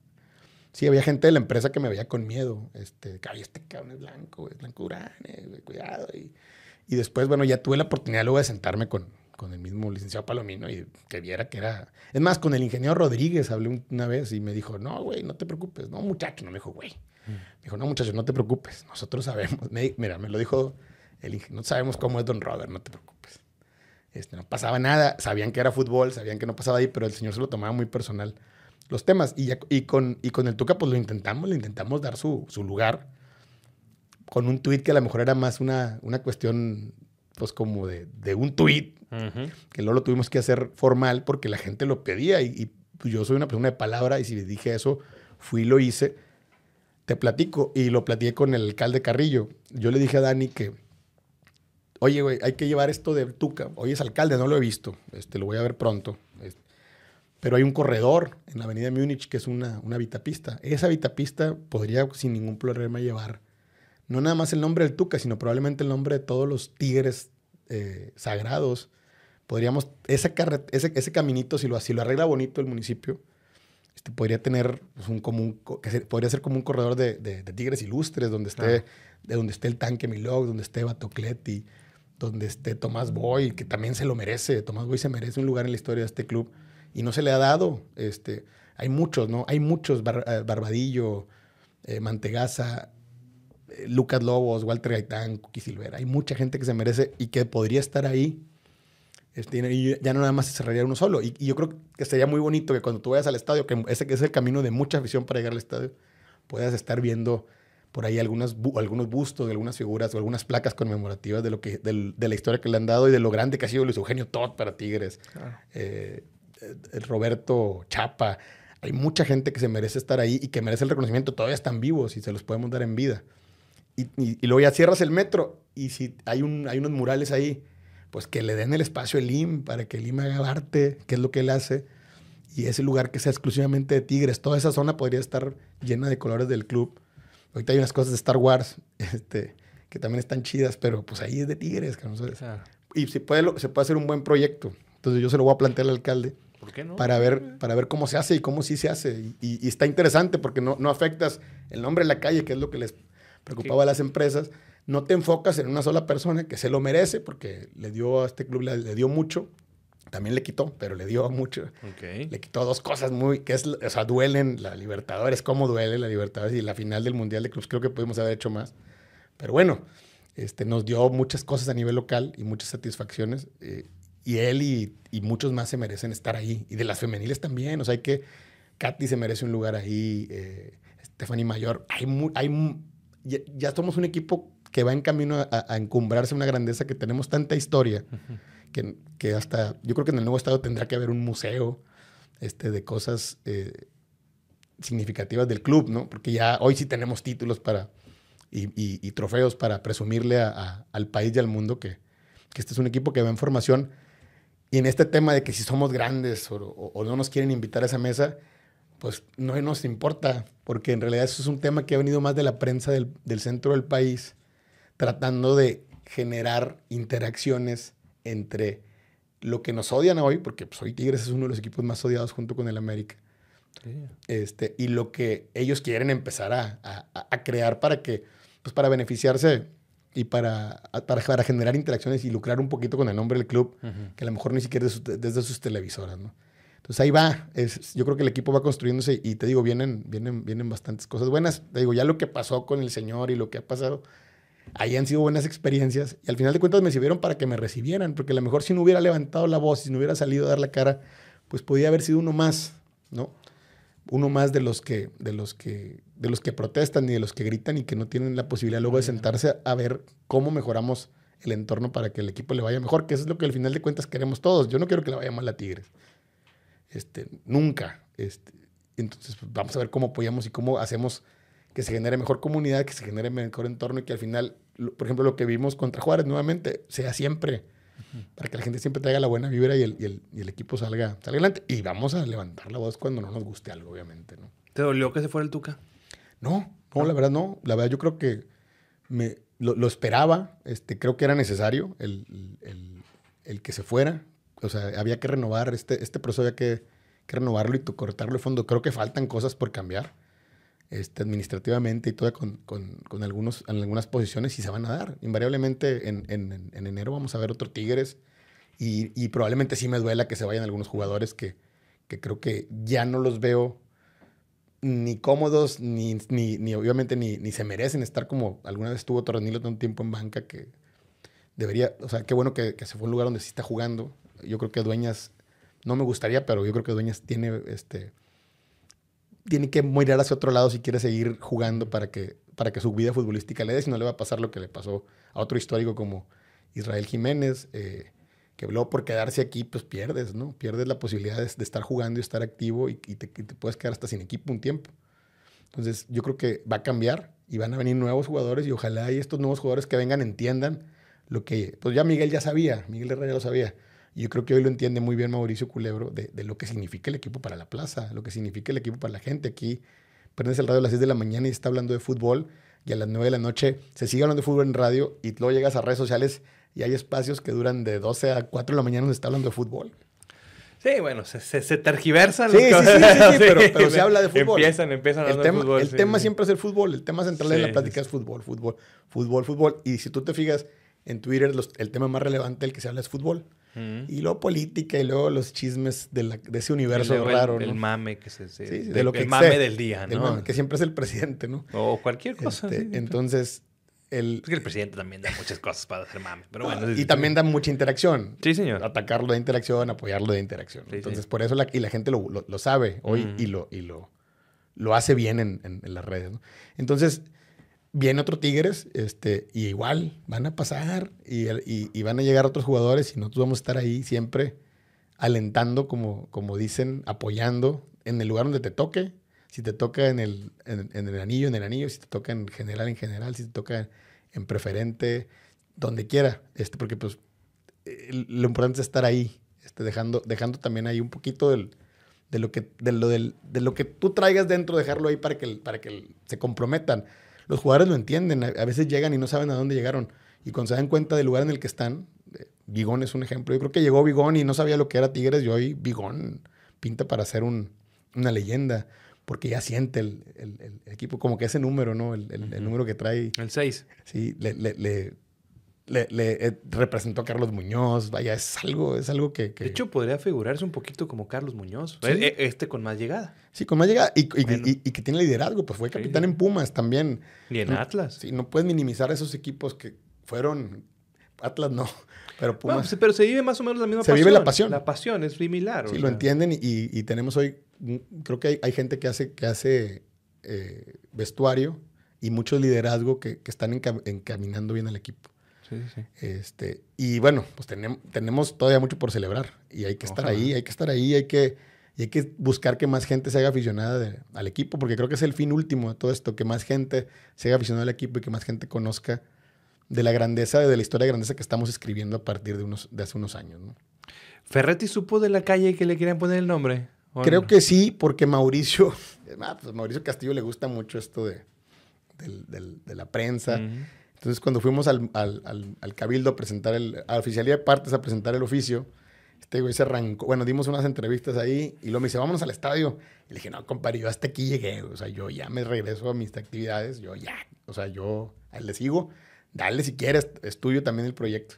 Sí, había gente de la empresa que me veía con miedo. Este, "Ay, este cabrón es blanco, es blanco Urane, cuidado. Y, y después, bueno, ya tuve la oportunidad luego de sentarme con, con el mismo licenciado Palomino y que viera que era... Es más, con el ingeniero Rodríguez hablé un- una vez y me dijo, no, güey, no te preocupes. No, muchacho, no me dijo, güey. Me dijo, no, muchacho, no te preocupes. Nosotros sabemos. Me mira, me lo dijo el ingeniero. No sabemos cómo es Don Robert, no te preocupes. Este, no pasaba nada. Sabían que era fútbol, sabían que no pasaba ahí, pero el señor se lo tomaba muy personal los temas. Y, ya- y, con, y con el Tuca, pues lo intentamos, le intentamos dar su, su lugar con un tuit que a lo mejor era más una, una cuestión, pues como de, de un tuit, Ujú. que luego lo tuvimos que hacer formal porque la gente lo pedía y, y, yo soy una persona de palabra y si les dije eso, fui y lo hice. Te platico y lo platiqué con el alcalde Carrillo. Yo le dije a Dani que, oye, güey, hay que llevar esto de Tuca. Oye, es alcalde, no lo he visto. Este, lo voy a ver pronto. Este, pero hay un corredor en la avenida Múnich que es una, una vitapista. Esa vitapista podría sin ningún problema llevar no nada más el nombre del Tuca, sino probablemente el nombre de todos los tigres eh, sagrados podríamos, ese, ese caminito, si lo, si lo arregla bonito el municipio, este, podría tener pues, un común, que podría ser como un corredor de, de, tigres ilustres, donde esté, de donde esté el tanque Milog, donde esté Batocleti, donde esté Tomás Boy, que también se lo merece. Tomás Boy se merece un lugar en la historia de este club y no se le ha dado. Este, hay muchos, ¿no? Hay muchos, eh, Barbadillo, eh, Mantegaza, eh, Lucas Lobos, Walter Gaitán, Cookie Silvera. Hay mucha gente que se merece y que podría estar ahí este, y ya no nada más se cerraría uno solo. Y, yo creo que sería muy bonito que cuando tú vayas al estadio, que ese que es el camino de mucha afición para llegar al estadio, puedas estar viendo por ahí algunas, algunos bustos de algunas figuras o algunas placas conmemorativas de, lo que, de la historia que le han dado y de lo grande que ha sido Luis Eugenio Todd para Tigres. Eh, eh, Roberto Chapa. Hay mucha gente que se merece estar ahí y que merece el reconocimiento. Todavía están vivos y se los podemos dar en vida. Y, y, luego ya cierras el metro y si hay, un, hay unos murales ahí pues que le den el espacio al IM para que el IM haga arte, que es lo que él hace, y ese lugar que sea exclusivamente de Tigres. Toda esa zona podría estar llena de colores del club. Ahorita hay unas cosas de Star Wars este, que también están chidas, pero pues ahí es de Tigres. Que no Y se puede, se puede hacer un buen proyecto. Entonces yo se lo voy a plantear al alcalde. ¿Por qué no? Para ver, para ver cómo se hace y cómo sí se hace. Y, está interesante porque no, no afectas el nombre de la calle, que es lo que les preocupaba a las empresas, no te enfocas en una sola persona que se lo merece porque le dio a este club, le, dio mucho. También le quitó, pero le dio mucho. Le quitó dos cosas muy, que es, o sea, duelen la Libertadores, cómo duele la Libertadores y la final del Mundial de Clubs. Creo que pudimos haber hecho más. Pero bueno, este, nos dio muchas cosas a nivel local y muchas satisfacciones. Eh, y él y, muchos más se merecen estar ahí. Y de las femeniles también. O sea, hay que. Katy se merece un lugar ahí. Eh, Stephanie Mayor. Hay, hay ya, ya, somos un equipo que va en camino a, encumbrarse una grandeza que tenemos tanta historia, que, que, hasta yo creo que en el nuevo estado tendrá que haber un museo este, de cosas eh, significativas del club, ¿no? Porque ya hoy sí tenemos títulos para, y, y, trofeos para presumirle a, al país y al mundo que, que, este es un equipo que va en formación. Y en este tema de que si somos grandes o, o no nos quieren invitar a esa mesa, pues no nos importa, porque en realidad eso es un tema que ha venido más de la prensa del, del centro del país tratando de generar interacciones entre lo que nos odian hoy, porque pues, hoy Tigres es uno de los equipos más odiados junto con el América, este, y lo que ellos quieren empezar a, a, crear para que, pues para beneficiarse y para, para, generar interacciones y lucrar un poquito con el nombre del club, que a lo mejor ni siquiera desde sus televisoras, ¿no? Entonces ahí va, es, yo creo que el equipo va construyéndose y te digo, vienen, vienen, vienen bastantes cosas buenas. Te digo, ya lo que pasó con el señor y lo que ha pasado, ahí han sido buenas experiencias y al final de cuentas me sirvieron para que me recibieran, porque a lo mejor si no hubiera levantado la voz, si no hubiera salido a dar la cara, pues podía haber sido uno más, ¿no? Uno más de los que, de los que, de los que protestan y de los que gritan y que no tienen la posibilidad luego de sentarse a ver cómo mejoramos el entorno para que el equipo le vaya mejor, que eso es lo que al final de cuentas queremos todos. Yo no quiero que le vaya mal a Tigres. Este, nunca. Este, entonces, pues, vamos a ver cómo apoyamos y cómo hacemos que se genere mejor comunidad, que se genere mejor entorno y que al final, por ejemplo, lo que vimos contra Juárez nuevamente, sea siempre, para que la gente siempre traiga la buena vibra y el, y el, y el equipo salga, salga, adelante. Y vamos a levantar la voz cuando no nos guste algo, obviamente. ¿no? ¿Te dolió que se fuera el Tuca? No, no, la verdad no. La verdad yo creo que me, lo, lo esperaba, este, creo que era necesario el, el, el, que se fuera. O sea, había que renovar, este, este proceso había que, que renovarlo y cortarlo de fondo. Creo que faltan cosas por cambiar este, administrativamente y todo con, con, algunos, en algunas posiciones y se van a dar. Invariablemente en, en, en enero vamos a ver otro Tigres y, y, probablemente sí me duela que se vayan algunos jugadores que, que creo que ya no los veo ni cómodos, ni, ni, ni obviamente ni, ni, se merecen estar como alguna vez estuvo Torrenilo un tiempo en banca que debería, o sea, qué bueno que, que, se fue un lugar donde sí está jugando. Yo creo que Dueñas, no me gustaría, pero yo creo que Dueñas tiene este tiene que mirar hacia otro lado si quiere seguir jugando para que, para que su vida futbolística le dé, si no le va a pasar lo que le pasó a otro histórico como Israel Jiménez, eh, que luego por quedarse aquí, pues pierdes, ¿no? Pierdes la posibilidad de, estar jugando y estar activo y, te, puedes quedar hasta sin equipo un tiempo. Entonces, yo creo que va a cambiar y van a venir nuevos jugadores y ojalá y estos nuevos jugadores que vengan entiendan lo que, pues ya Miguel ya sabía, Miguel Herrera lo sabía, y yo creo que hoy lo entiende muy bien Mauricio Culebro de, de, lo que significa el equipo para la plaza, lo que significa el equipo para la gente. Aquí prendes el radio a las 6 de la mañana y está hablando de fútbol y a las 9 de la noche se sigue hablando de fútbol en radio y luego llegas a redes sociales y hay espacios que duran de 12 a 4 de la mañana donde está hablando de fútbol. Sí, bueno, se, se, tergiversan. Sí, sí, sí, sí, pero, pero, se habla de fútbol. Empiezan, empiezan el tema, de fútbol. El tema siempre es el fútbol. El tema central de la plática es fútbol, fútbol, fútbol, fútbol. Y si tú te fijas, en Twitter el tema más relevante del que se habla es fútbol. Y luego política y luego los chismes de, la, de ese universo raro. El, mame que se... sí, de lo que el mame del día, ¿no? que siempre es el presidente, ¿no? O cualquier cosa. Este, entonces, el... Es que el presidente también da muchas cosas para hacer mame. Pero bueno, y también da mucha interacción. Sí, señor. Atacarlo de interacción, apoyarlo de interacción. entonces, por eso la, y la gente lo, lo, sabe hoy y, lo, y lo, lo hace bien en, en, en las redes. ¿no? Entonces viene otro Tigres, este, y igual van a pasar y, y, van a llegar otros jugadores y nosotros vamos a estar ahí siempre alentando, como, como dicen, apoyando en el lugar donde te toque. Si te toca en el, en, el anillo, en el anillo, si te toca en general, en general, si te toca en preferente, donde quiera. Este, porque pues lo importante es estar ahí, este, dejando, dejando también ahí un poquito del, de, lo que, de, lo, del, de lo que tú traigas dentro, dejarlo ahí para que, para que se comprometan los jugadores lo entienden. A, veces llegan y no saben a dónde llegaron. Y cuando se dan cuenta del lugar en el que están, eh, Bigón es un ejemplo. Yo creo que llegó Bigón y no sabía lo que era Tigres. Y hoy Bigón pinta para ser un, una leyenda. Porque ya siente el, el, equipo, como que ese número, ¿no? El, número que trae. El 6. Sí, le, le le, eh, representó a Carlos Muñoz, vaya, es algo, es algo que, De hecho, podría figurarse un poquito como Carlos Muñoz, e, este con más llegada. Sí, con más llegada, y, que tiene liderazgo, pues fue capitán en Pumas también. Y en Atlas. Sí, no puedes minimizar esos equipos que fueron, Atlas no, pero Pumas... Pero se vive más o menos la misma pasión. Se vive la pasión. La pasión es similar. Sí, lo entienden y, tenemos hoy, creo que hay, gente que hace, que hace eh, vestuario y mucho liderazgo que, están encaminando bien al equipo. Este, y bueno, pues tenemos, tenemos todavía mucho por celebrar y hay que estar ahí, hay que estar ahí, hay que, hay que buscar que más gente se haga aficionada al equipo, porque creo que es el fin último de todo esto, que más gente se haga aficionada al equipo y que más gente conozca de la grandeza, de la historia de grandeza que estamos escribiendo a partir de, unos, de hace unos años. ¿no? ¿Ferretti supo de la calle que le querían poner el nombre? Creo que sí, porque Mauricio, ah, pues Mauricio Castillo le gusta mucho esto de, de la prensa. Entonces, cuando fuimos al, Cabildo a presentar el, a la oficialía de partes a presentar el oficio, este güey se arrancó. Bueno, dimos unas entrevistas ahí y luego me dice, vámonos al estadio. Y le dije, no, compadre, yo hasta aquí llegué. O sea, yo ya me regreso a mis actividades. Yo ya, o sea, yo le sigo. Dale si quieres, es tuyo también el proyecto.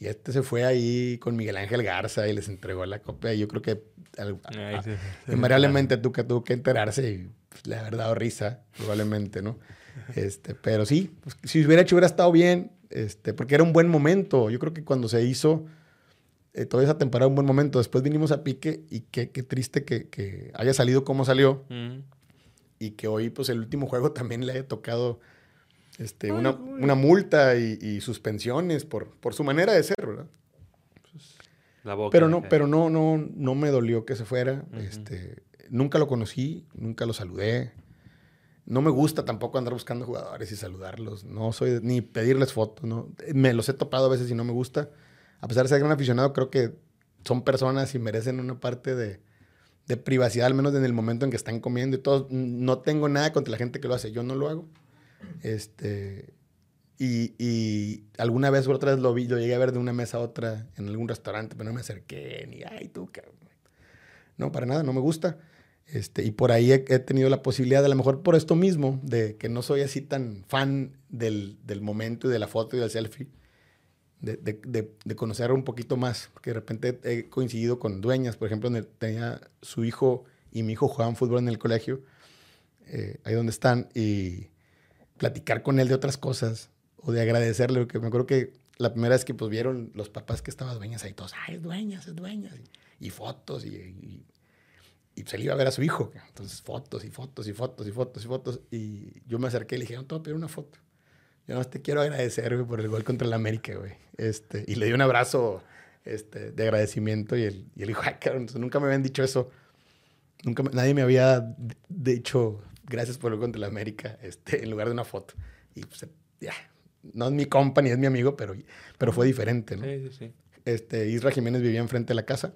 Y este se fue ahí con Miguel Ángel Garza y les entregó la copia. Y yo creo que invariablemente tú que tuvo que enterarse y pues, le haber dado risa, probablemente, ¿no? Este, pero sí, pues, si hubiera hecho, hubiera estado bien, este, porque era un buen momento. Yo creo que cuando se hizo eh, toda esa temporada, un buen momento. Después vinimos a pique y qué, qué triste que, que, haya salido como salió. Y que hoy, pues, el último juego también le haya tocado este, una, una, multa y, suspensiones por, por su manera de ser, ¿verdad? La boca, pero no, pero no, no, no me dolió que se fuera. este, nunca lo conocí, nunca lo saludé. No me gusta tampoco andar buscando jugadores y saludarlos. No soy ni pedirles fotos, ¿no? Me los he topado a veces y no me gusta. A pesar de ser gran aficionado, creo que son personas y merecen una parte de, privacidad, al menos en el momento en que están comiendo y todo. No tengo nada contra la gente que lo hace. Yo no lo hago. Este, y, alguna vez o otra vez lo vi, lo llegué a ver de una mesa a otra en algún restaurante, pero no me acerqué ni, ay, tú, cabrón. No, para nada, no me gusta. Este, y por ahí he, tenido la posibilidad, a lo mejor por esto mismo, de que no soy así tan fan del, del momento y de la foto y del selfie, de, de, de, conocer un poquito más. Porque de repente he coincidido con dueñas, por ejemplo, donde tenía su hijo y mi hijo jugaban fútbol en el colegio, eh, ahí donde están, y platicar con él de otras cosas o de agradecerle, porque me acuerdo que la primera vez que pues vieron los papás que estaban dueñas ahí todos, ay, es dueñas, es dueñas, y, fotos, y y se le iba a ver a su hijo. Entonces, fotos y fotos y fotos y fotos y fotos. Y yo me acerqué y le dije, no te voy a pedir una foto. Yo no te quiero agradecer, por el gol contra el América, güey. Este, y le di un abrazo este, de agradecimiento y él, y él dijo, ay, cabrón, nunca me habían dicho eso. Nunca nadie me había dicho gracias por el gol contra el América este, en lugar de una foto. Y pues, ya, no es mi compa ni es mi amigo, pero, pero fue diferente, ¿no? Sí, sí, sí. Este, Isra Jiménez vivía enfrente de la casa.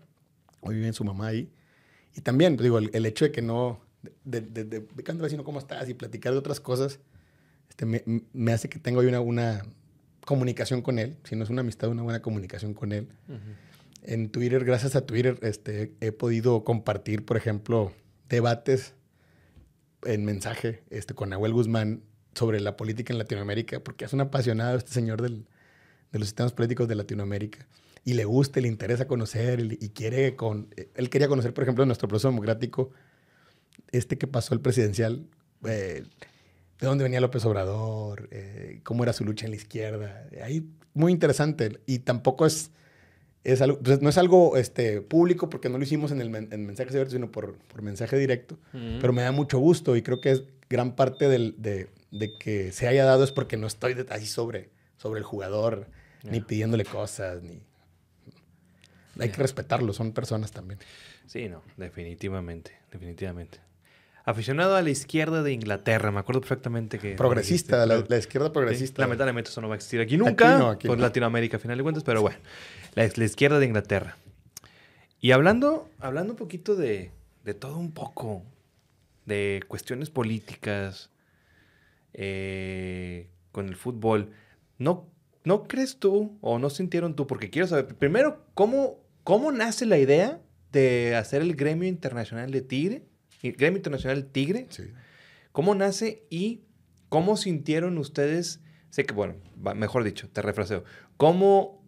Hoy vive en su mamá ahí. Y también, digo, el, hecho de que no, de, de, de, de vecino, ¿cómo estás? Y platicar de otras cosas, este, me, me, hace que tengo ahí una, una, comunicación con él, si no es una amistad, una buena comunicación con él. En Twitter, gracias a Twitter, este, he podido compartir, por ejemplo, debates en mensaje este, con Nahuel Guzmán sobre la política en Latinoamérica, porque es un apasionado este señor del, de los sistemas políticos de Latinoamérica. Y le gusta, le interesa conocer y, quiere con... Él quería conocer, por ejemplo, nuestro proceso democrático, este que pasó el presidencial, eh, de dónde venía López Obrador, eh, cómo era su lucha en la izquierda. Ahí, muy interesante. Y tampoco es, es algo, pues, no es algo este, público porque no lo hicimos en el en mensaje abiertos, sino por, por mensaje directo. Pero me da mucho gusto y creo que es gran parte del, de, de, que se haya dado es porque no estoy así sobre, sobre el jugador, ni pidiéndole cosas, ni... Hay que respetarlo, son personas también. Sí, no, definitivamente, definitivamente. Aficionado a la izquierda de Inglaterra, me acuerdo perfectamente que... Progresista, la, izquierda progresista. lamentablemente eso no va a existir aquí nunca, por Latinoamérica a final de cuentas, pero bueno, la, izquierda de Inglaterra. Y hablando, hablando un poquito de, de todo un poco, de cuestiones políticas, eh, con el fútbol, ¿no, ¿no crees tú o no sintieron tú? Porque quiero saber, primero, ¿cómo, cómo nace la idea de hacer el gremio internacional de Tigre? Gremio Internacional Tigre. ¿Cómo nace y cómo sintieron ustedes? Sé que, bueno, mejor dicho, te refraseo. ¿Cómo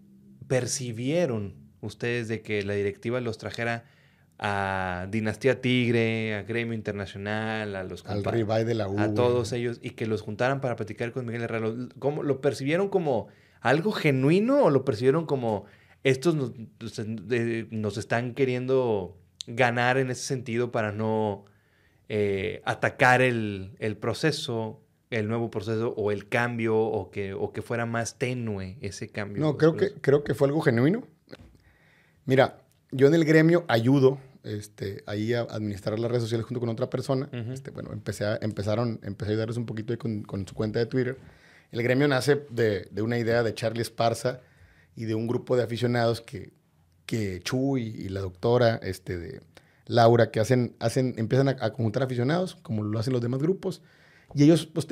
percibieron ustedes de que la directiva los trajera a Dinastía Tigre, a Gremio Internacional, a los al de la U, a todos ellos y que los juntaran para platicar con Miguel Herrera? ¿Cómo lo percibieron como algo genuino o lo percibieron como estos nos, nos están queriendo ganar en ese sentido para no eh, atacar el, proceso, el nuevo proceso o el cambio o que, o que fuera más tenue ese cambio. No, creo que, creo que fue algo genuino. Mira, yo en el gremio ayudo este, ahí a administrar las redes sociales junto con otra persona. este, bueno, empecé a, empezaron, empecé a ayudarles un poquito con, con, su cuenta de Twitter. El gremio nace de, de, una idea de Charlie Esparza y de un grupo de aficionados que, que Chuy y la doctora este, de Laura, que hacen, hacen, empiezan a, conjuntar aficionados, como lo hacen los demás grupos, y ellos, pues,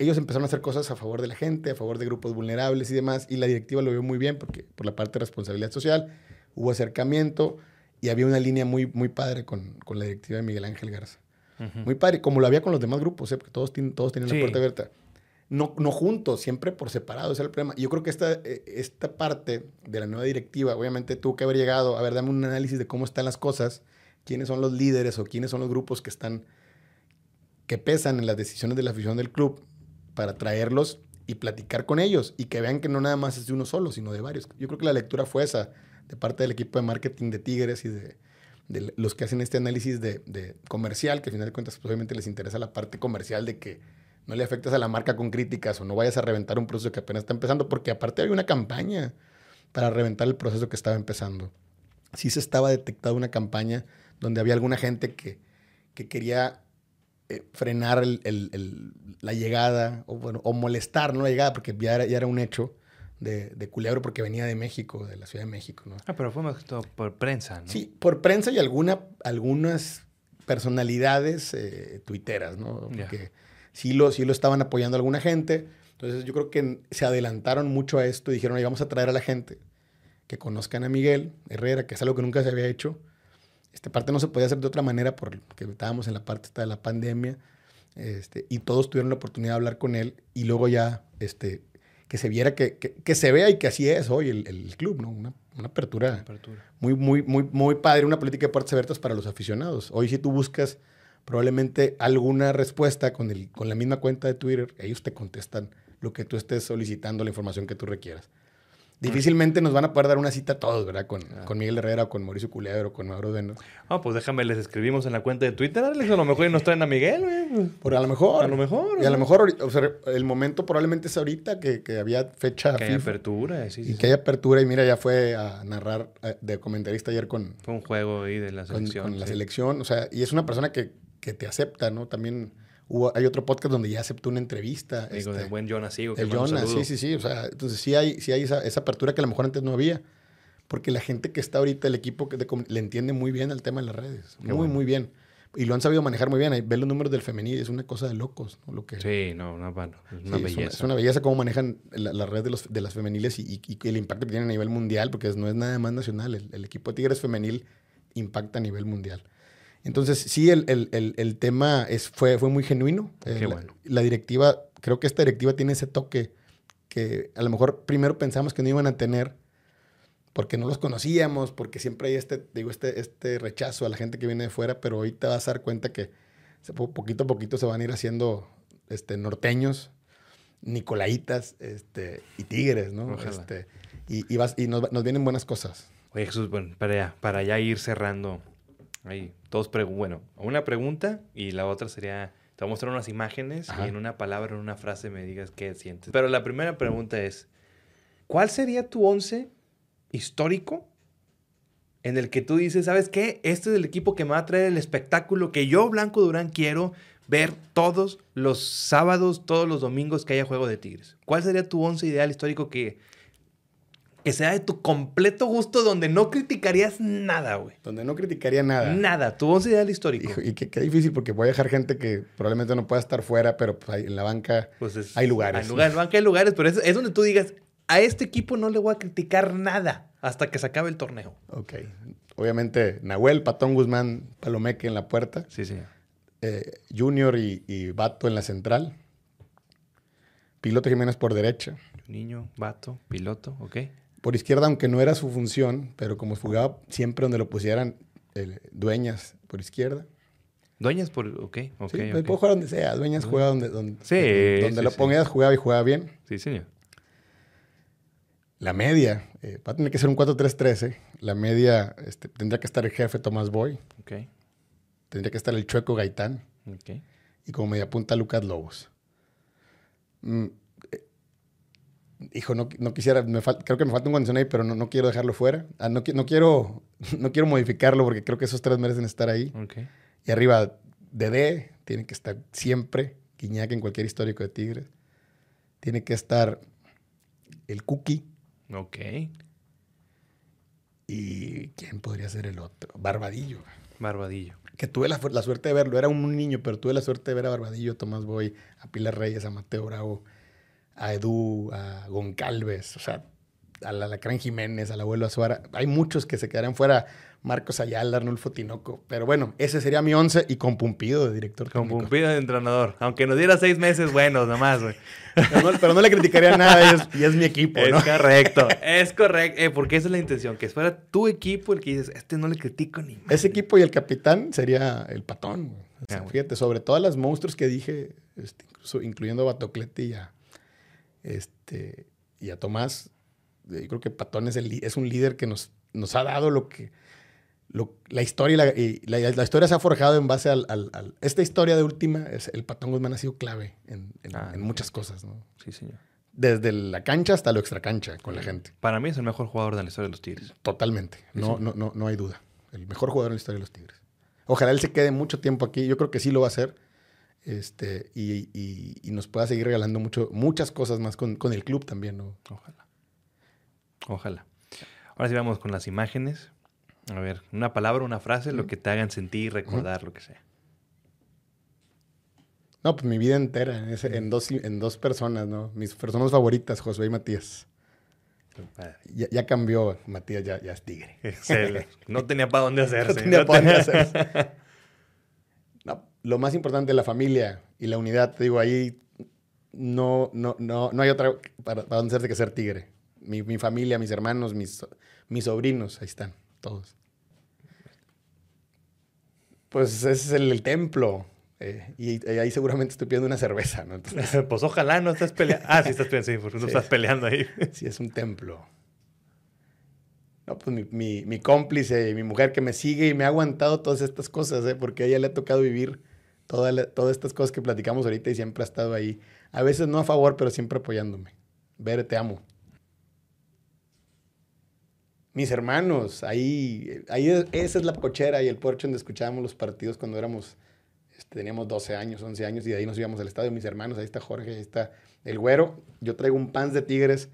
ellos empezaron a hacer cosas a favor de la gente, a favor de grupos vulnerables y demás, y la directiva lo vio muy bien porque por la parte de responsabilidad social hubo acercamiento y había una línea muy, muy padre con, con la directiva de Miguel Ángel Garza. Muy padre, como lo había con los demás grupos, ¿eh? porque todos, todos tenían la puerta abierta. No, no juntos, siempre por separado, ese es el problema. Yo creo que esta, eh, esta parte de la nueva directiva, obviamente tuvo que haber llegado, a ver, dame un análisis de cómo están las cosas, quiénes son los líderes o quiénes son los grupos que están, que pesan en las decisiones de la afición del club para traerlos y platicar con ellos y que vean que no nada más es de uno solo, sino de varios. Yo creo que la lectura fue esa de parte del equipo de marketing de Tigres y de, los que hacen este análisis de, comercial, que al final de cuentas pues, obviamente les interesa la parte comercial de que no le afectes a la marca con críticas o no vayas a reventar un proceso que apenas está empezando, porque aparte hay una campaña para reventar el proceso que estaba empezando. Sí se estaba detectando una campaña donde había alguna gente que, que quería eh, frenar el, la llegada o, bueno, o molestar, no la llegada, porque ya era, ya era un hecho de, de, Culebro porque venía de México, de la Ciudad de México. ¿no? Ah, pero fue más todo por prensa, ¿no? Sí, por prensa y alguna, algunas personalidades eh, tuiteras, ¿no? Porque sí, lo, sí lo estaban apoyando alguna gente. Entonces yo creo que se adelantaron mucho a esto y dijeron, vamos a traer a la gente que conozcan a Miguel Herrera, que es algo que nunca se había hecho esta parte no se podía hacer de otra manera porque estábamos en la parte de la pandemia. Este, y todos tuvieron la oportunidad de hablar con él y luego ya este, que se viera que, que, se vea y que así es hoy el, el club, ¿no? Una, una apertura, apertura, Muy, muy, muy, muy padre, una política de puertas abiertas para los aficionados. Hoy si tú buscas probablemente alguna respuesta con, el, con la misma cuenta de Twitter, ellos te contestan lo que tú estés solicitando, la información que tú requieras. Difícilmente nos van a poder dar una cita todos, ¿verdad? Con, ah. con Miguel Herrera, o con Mauricio Culebro, con Mauro Deno. Ah, pues déjame, les escribimos en la cuenta de Twitter, Alex. A lo mejor nos traen a Miguel, güey. Por a lo mejor. A lo mejor. Y a lo mejor, o sea, el momento probablemente es ahorita que, que había fecha. Que hay apertura, sí, sí. Y que hay apertura, y mira, ya fue a narrar eh, de comentarista ayer con. Fue un juego ahí de la selección. Con, la selección, o sea, y es una persona que, que te acepta, ¿no? También hay otro podcast donde ya aceptó una entrevista. Digo, este, buen Jonas Sigo. El Jonas, sí, sí, sí. O sea, entonces sí hay, sí hay esa, esa, apertura que a lo mejor antes no había. Porque la gente que está ahorita, el equipo que le entiende muy bien al tema de las redes. muy, muy bien. y lo han sabido manejar muy bien. Ahí Ve los números del femenil, es una cosa de locos. ¿no? Lo que, Sí, no, no, bueno, es una Sí, belleza. Es una, belleza cómo manejan la, la red de, los, de las femeniles y, y- y el impacto que tienen a nivel mundial, porque es- no es nada más nacional. El, el equipo de Tigres femenil impacta a nivel mundial. Entonces, sí, el, el- el- el tema es, fue, fue muy genuino. Qué bueno. la directiva, creo que esta directiva tiene ese toque que a lo mejor primero pensamos que no iban a tener porque no los conocíamos, porque siempre hay este, digo, este, este rechazo a la gente que viene de fuera, pero hoy te vas a dar cuenta que poquito a poquito se van a ir haciendo este, norteños, nicolaitas este, y tigres, ¿no? Este, y y, vas, y nos, vienen buenas cosas. Oye, Jesús, bueno, para ya, para ya ir cerrando, ahí, dos preguntas. Bueno, una pregunta y la otra sería, te voy a mostrar unas imágenes Ajá. y en una palabra, en una frase me digas qué sientes. Pero la primera pregunta es, ¿cuál sería tu once histórico en el que tú dices, ¿sabes qué? Este es el equipo que me va a traer el espectáculo que yo, Blanco Durán, quiero ver todos los sábados, todos los domingos que haya juego de Tigres. ¿Cuál sería tu once ideal histórico que, que sea de tu completo gusto donde no criticarías nada, güey? Donde no criticaría nada. Nada, tu once ideal histórico. Hijo, y qué, qué difícil porque voy a dejar gente que probablemente no pueda estar fuera, pero pues, en la banca Pues es- hay lugares. Hay lugares, banca hay lugares, pero es, es donde tú digas, a este equipo no le voy a criticar nada hasta que se acabe el torneo. Ok. Obviamente, Nahuel, Patón Guzmán, Palomeque en la puerta. Sí, señor. eh, Junior y, y Vato en la central. Piloto Jiménez por derecha. Niño, vato, piloto, ok. Por izquierda, aunque no era su función, pero como jugaba siempre donde lo pusieran, eh, Dueñas por izquierda. Dueñas por, ok, ok, Sí, ok. puede jugar donde sea. Dueñas juega donde, donde, Sí, donde sí, lo pongas, jugaba y jugaba bien. Sí, señor. La media, eh, va a tener que ser un 4-3-13. La media, este, tendría que estar el jefe Tomás Boy. Ok, Tendría que estar el Chueco Gaitán. ok. y como media punta Lucas Lobos. Mm, hijo, no, no quisiera, me fal- creo que me falta un condición ahí, pero no, no quiero dejarlo fuera. Ah, no, qui- no quiero, no quiero modificarlo porque creo que esos tres merecen estar ahí. Y arriba, Dede, tiene que estar siempre, Guiñac en cualquier histórico de Tigres. Tiene que estar el Cookie. Ok. ¿Y quién podría ser el otro? Barbadillo. Barbadillo. Que tuve la, la suerte de verlo. Era un niño, pero tuve la suerte de ver a Barbadillo, a Tomás Boy, a Pilar Reyes, a Mateo Bravo, a Edu, a Goncalves, o sea, al Alacrán Jiménez, al abuelo Azuara. Hay muchos que se quedarían fuera. Marcos Ayala, Arnulfo Tinoco. Pero bueno, ese sería mi once y con Pumpido de director Con técnico. Pumpido de entrenador. Aunque nos diera seis meses buenos nomás, güey. Pero no, pero no le criticaría nada y es, y es mi equipo, Es ¿no? correcto, es correcto. Eh, porque esa es la intención, que fuera tu equipo el que dices, este no le critico ni más. Ese equipo y el capitán sería el patón. güey. O sea, Ah, bueno. Fíjate, sobre todas las monstruos que dije, este, incluso incluyendo a Batoclete y a, este, y a Tomás, eh, yo creo que Patón es, el, li- es un líder que nos, nos ha dado lo que... lo- la, historia y la, y la, la historia se ha forjado en base al, al- al- Esta historia de última, es, el Patón Guzmán ha sido clave en, en- Ah, en muchas cosas, ¿no? Sí, señor. Desde la cancha hasta lo extracancha con la gente. Para mí es el mejor jugador de la historia de los Tigres. Totalmente. No, Sí. no, no, no hay duda. El mejor jugador en la historia de los Tigres. Ojalá él se quede mucho tiempo aquí. Yo creo que sí lo va a hacer. Este, y, y- y nos pueda seguir regalando mucho, muchas cosas más con, con el club también, ¿no? Ojalá. Ojalá. Ahora sí vamos con las imágenes. A ver, una palabra, una frase, lo que te hagan sentir, recordar, lo que sea. No, pues mi vida entera, en, ese- en dos, en dos personas, ¿no? Mis personas favoritas, Josué y Matías. Ya, ya cambió, Matías ya, ya es tigre. Se- no tenía para dónde hacerse. No tenía No pa' dónde hacerse. Lo más importante, la familia y la unidad. Te digo, ahí no, no, no, no hay otra para, para que ser tigre. Mi, mi familia, mis hermanos, mis, mis sobrinos, ahí están, todos. Pues ese es el, el templo. eh, y, y ahí seguramente estoy pidiendo una cerveza, ¿no? Entonces, Pues ojalá no estás peleando. Ah, sí estás peleando, sí, porque no estás peleando ahí. sí es un templo. No, pues mi, mi, mi cómplice y mi mujer que me sigue y me ha aguantado todas estas cosas, ¿eh? porque a ella le ha tocado vivir toda la- todas estas cosas que platicamos ahorita y siempre ha estado ahí. A veces no a favor, pero siempre apoyándome. Bere, te amo. Mis hermanos, ahí, ahí es- esa es la cochera y el porche donde escuchábamos los partidos cuando éramos, este, teníamos 12 años, 11 años y de ahí nos íbamos al estadio. Mis hermanos, ahí está Jorge, ahí está el güero. Yo traigo un pants de tigres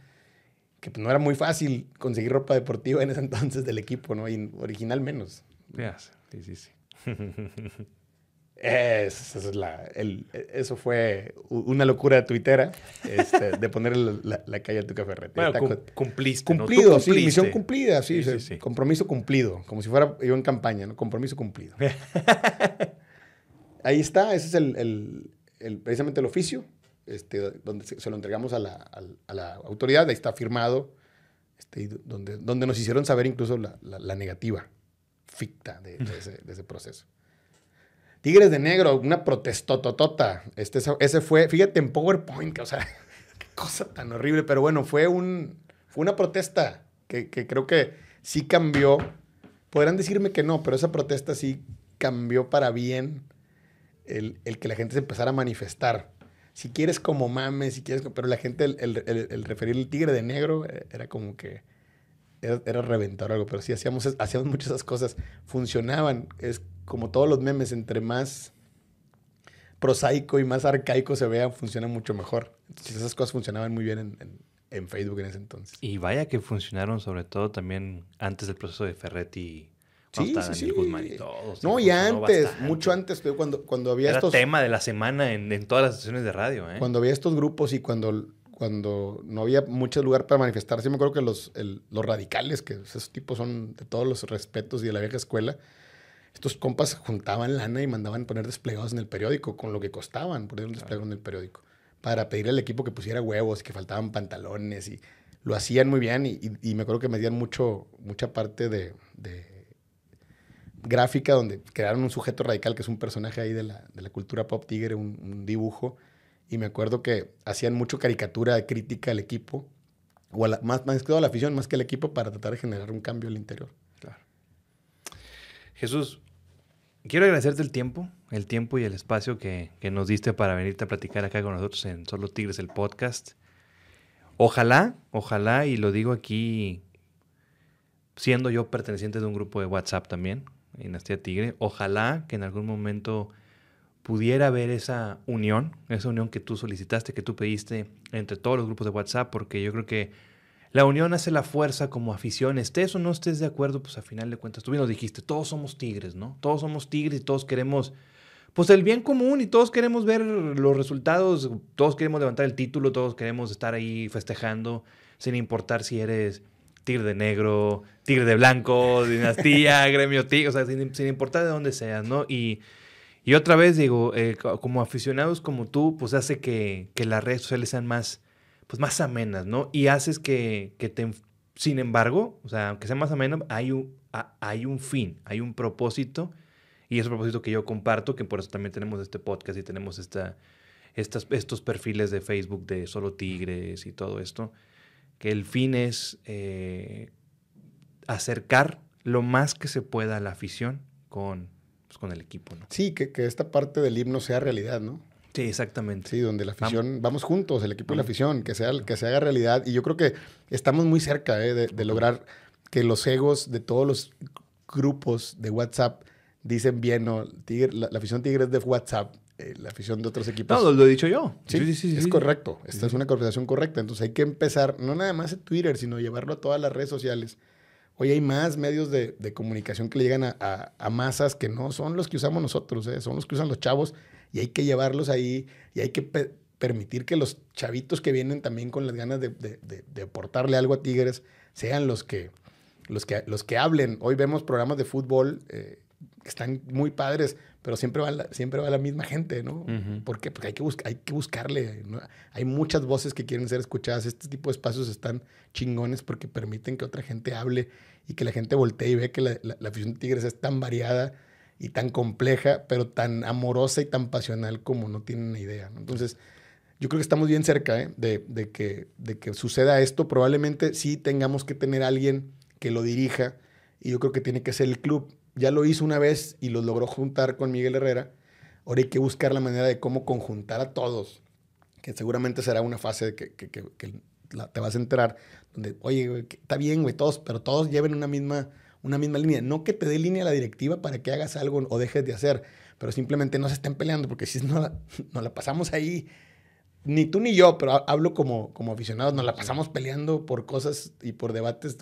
que pues, no era muy fácil conseguir ropa deportiva en ese entonces del equipo, ¿no? Y original menos. Ya Sí, sí, sí. Es, es la, el, eso fue una locura tuitera este, de ponerle la, la, calle a tu café bueno, cum, cumpliste. Cumplido, ¿no? sí, misión cumplida, sí, sí, sí, Compromiso cumplido, como si fuera yo en campaña, ¿no? Compromiso cumplido. Ahí está, ese es el, el, el, precisamente el oficio, este, donde se, se lo entregamos a la, a, a la, autoridad, ahí está firmado, este, donde, donde nos hicieron saber incluso la, la negativa ficta de, de, ese, de ese proceso. Tigres de Negro, una protestototota. Este, ese fue, fíjate en PowerPoint, o sea, qué cosa tan horrible, pero bueno, fue, un, fue una protesta que, que, creo que sí cambió. Podrán decirme que no, pero esa protesta sí cambió para bien el, el que la gente se empezara a manifestar. Si quieres como mames, si quieres, pero la gente, el, el, referir el tigre de negro eh, era como que era, era reventar algo, pero sí hacíamos, hacíamos muchas esas cosas, funcionaban. Es como todos los memes, entre más prosaico y más arcaico se vean, funcionan mucho mejor. Entonces esas cosas funcionaban muy bien en, en, en, Facebook en ese entonces. Y vaya que funcionaron sobre todo también antes del proceso de Ferretti. Sí, sí, sí. Guzmán y todo, no, y antes, bastante. mucho antes, cuando, cuando había Era estos... tema de la semana en, en todas las sesiones de radio. ¿eh? Cuando había estos grupos y cuando, cuando no había mucho lugar para manifestarse, me acuerdo que los, el, los radicales, que esos tipos son de todos los respetos y de la vieja escuela, estos compas juntaban lana y mandaban poner desplegados en el periódico con lo que costaban poner un desplegado en el periódico para pedirle al equipo que pusiera huevos y que faltaban pantalones y lo hacían muy bien y, y, y me acuerdo que me dieron mucho, mucha parte de, de, gráfica donde crearon un sujeto radical que es un personaje ahí de la, de la cultura pop tigre, un, un, dibujo y me acuerdo que hacían mucho caricatura de crítica al equipo o a la, más, más que todo a la afición más que al equipo para tratar de generar un cambio al interior. Jesús, quiero agradecerte el tiempo, el tiempo y el espacio que, que, nos diste para venirte a platicar acá con nosotros en Solo Tigres, el podcast. Ojalá, ojalá, y lo digo aquí, siendo yo perteneciente de un grupo de WhatsApp también, Dinastía Tigre, ojalá que en algún momento pudiera haber esa unión, esa unión que tú solicitaste, que tú pediste entre todos los grupos de WhatsApp, porque yo creo que la unión hace la fuerza como afición. Estés o no estés de acuerdo, pues a final de cuentas, tú bien nos dijiste, todos somos tigres, ¿no? Todos somos tigres y todos queremos, pues el bien común y todos queremos ver los resultados, todos queremos levantar el título, todos queremos estar ahí festejando, sin importar si eres tigre de negro, tigre de blanco, dinastía, gremio tigre, o sea, sin, sin, importar de dónde seas, ¿no? Y, y otra vez digo, eh, como aficionados como tú, pues hace que, que las redes sociales sean más pues más amenas, ¿no? Y haces que, que te... Sin embargo, o sea, aunque sea más ameno, hay un, hay un fin, hay un propósito, y ese propósito que yo comparto, que por eso también tenemos este podcast y tenemos esta, estas, estos perfiles de Facebook de Solo Tigres y todo esto, que el fin es eh, acercar lo más que se pueda a la afición con, pues, con el equipo, ¿no? Sí, que, que esta parte del himno sea realidad, ¿no? Sí, exactamente. Sí, donde la afición, vamos, vamos juntos, el equipo y la afición, que, sea, que se haga realidad. Y yo creo que estamos muy cerca eh, de, de, lograr que los egos de todos los grupos de WhatsApp dicen bien, no, tigre, la, la, afición Tigre es de WhatsApp, eh, la afición de otros equipos. No, lo, he dicho yo. Sí, sí, sí. sí es sí. correcto. Esta es una conversación correcta. Entonces hay que empezar, no nada más en Twitter, sino llevarlo a todas las redes sociales. Hoy hay más medios de, de comunicación que le llegan a, a, a, masas que no son los que usamos nosotros, eh, son los que usan los chavos y hay que llevarlos ahí y hay que pe permitir que los chavitos que vienen también con las ganas de, de, de, de, aportarle algo a Tigres sean los que, los que, los que hablen. Hoy vemos programas de fútbol eh, que están muy padres, pero siempre va la, siempre va la misma gente, ¿no? Uh -huh. ¿Por qué? Porque hay que, hay que buscarle. ¿no? Hay muchas voces que quieren ser escuchadas. Este tipo de espacios están chingones porque permiten que otra gente hable y que la gente voltee y ve que la, la, la afición de Tigres es tan variada y tan compleja, pero tan amorosa y tan pasional como no tienen idea. Entonces, yo creo que estamos bien cerca ¿eh? de, de, que, de que suceda esto. Probablemente sí tengamos que tener alguien que lo dirija y yo creo que tiene que ser el club. Ya lo hizo una vez y lo logró juntar con Miguel Herrera. Ahora hay que buscar la manera de cómo conjuntar a todos, que seguramente será una fase que, que, que, te vas a enterar, donde, oye, está bien, güey, todos, pero todos lleven una misma una misma línea. No que te dé línea la directiva para que hagas algo o dejes de hacer, pero simplemente no se estén peleando, porque si no la, nos la pasamos ahí, ni tú ni yo, pero hablo como, como aficionados, nos la pasamos peleando por cosas y por debates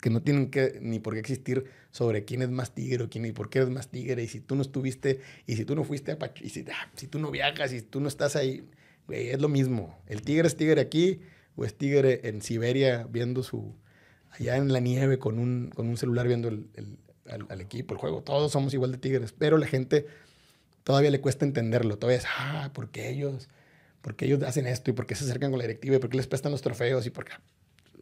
que no tienen que ni por qué existir sobre quién es más tigre o quién y por qué eres más tigre y si tú no estuviste y si tú no fuiste a Pachu, y si, ah, si tú no viajas y si tú no estás ahí, güey, es lo mismo. El tigre es tigre aquí o es tigre en Siberia viendo su, allá en la nieve con un, con un celular viendo el, el, al, equipo, el juego. Todos somos igual de tigres, pero la gente todavía le cuesta entenderlo. Todavía es, ah, ¿por qué ellos? ¿Por qué ellos hacen esto? ¿Y por qué se acercan con la directiva? ¿Y por qué les prestan los trofeos? ¿Y por qué?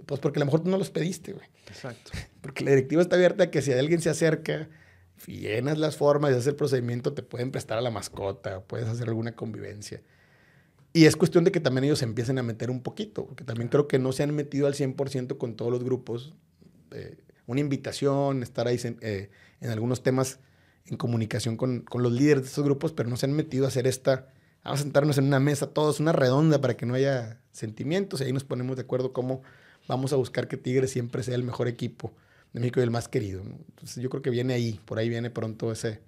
Pues porque a lo mejor tú no los pediste, güey. Exacto. Porque la directiva está abierta a que si alguien se acerca y llenas las formas y haces el procedimiento, te pueden prestar a la mascota, puedes hacer alguna convivencia. Y es cuestión de que también ellos empiecen a meter un poquito, porque también creo que no se han metido al 100% con todos los grupos. Eh, una invitación, estar ahí eh, en algunos temas en comunicación con, con, los líderes de esos grupos, pero no se han metido a hacer esta, vamos a sentarnos en una mesa todos, una redonda para que no haya sentimientos y ahí nos ponemos de acuerdo cómo vamos a buscar que Tigres siempre sea el mejor equipo de México y el más querido. Entonces yo creo que viene ahí, por ahí viene pronto ese,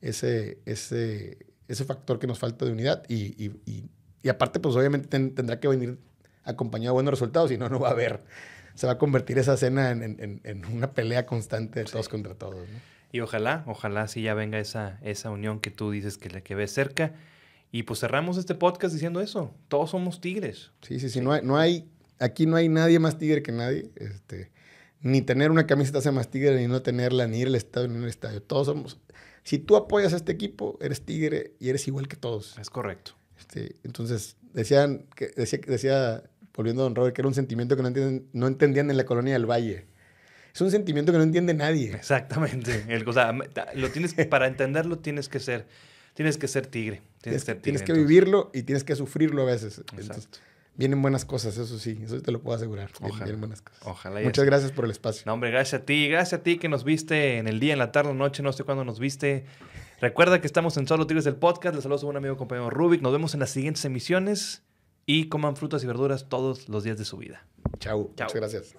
ese, ese, ese factor que nos falta de unidad y, y, y, aparte pues obviamente tendrá que venir acompañado de buenos resultados, si no, no va a haber. Se va a convertir esa cena en, en, en una pelea constante de todos contra todos. Y ojalá, ojalá sí ya venga esa, esa unión que tú dices que la que ves cerca. Y pues cerramos este podcast diciendo eso. Todos somos tigres. Sí, sí, sí. No, hay, no hay Aquí no hay nadie más tigre que nadie. Este, ni tener una camiseta hace más tigre, ni no tenerla, ni ir al estadio, ni al estadio. Todos somos. Si tú apoyas a este equipo, eres tigre y eres igual que todos. Es correcto. Este, entonces, decían, que, decía, decía, volviendo a Don Robert, que era un sentimiento que no, entienden, no entendían en la colonia del Valle. Es un sentimiento que no entiende nadie. Exactamente. El, o sea, lo tienes para entenderlo tienes que ser, tienes que ser tigre. Tienes, que, ser tigre, tienes que vivirlo y tienes que sufrirlo a veces. Exacto. Vienen buenas cosas, eso sí, eso te lo puedo asegurar. Ojalá. Vienen buenas cosas. Ojalá. Muchas gracias por el espacio. No, hombre, gracias a ti. Gracias a ti que nos viste en el día, en la tarde, en la noche, no sé cuándo nos viste. Recuerda que estamos en Solo Tigres del Podcast. Les saludo a un amigo compañero Rubik. Nos vemos en las siguientes emisiones y coman frutas y verduras todos los días de su vida. Chao. Muchas gracias.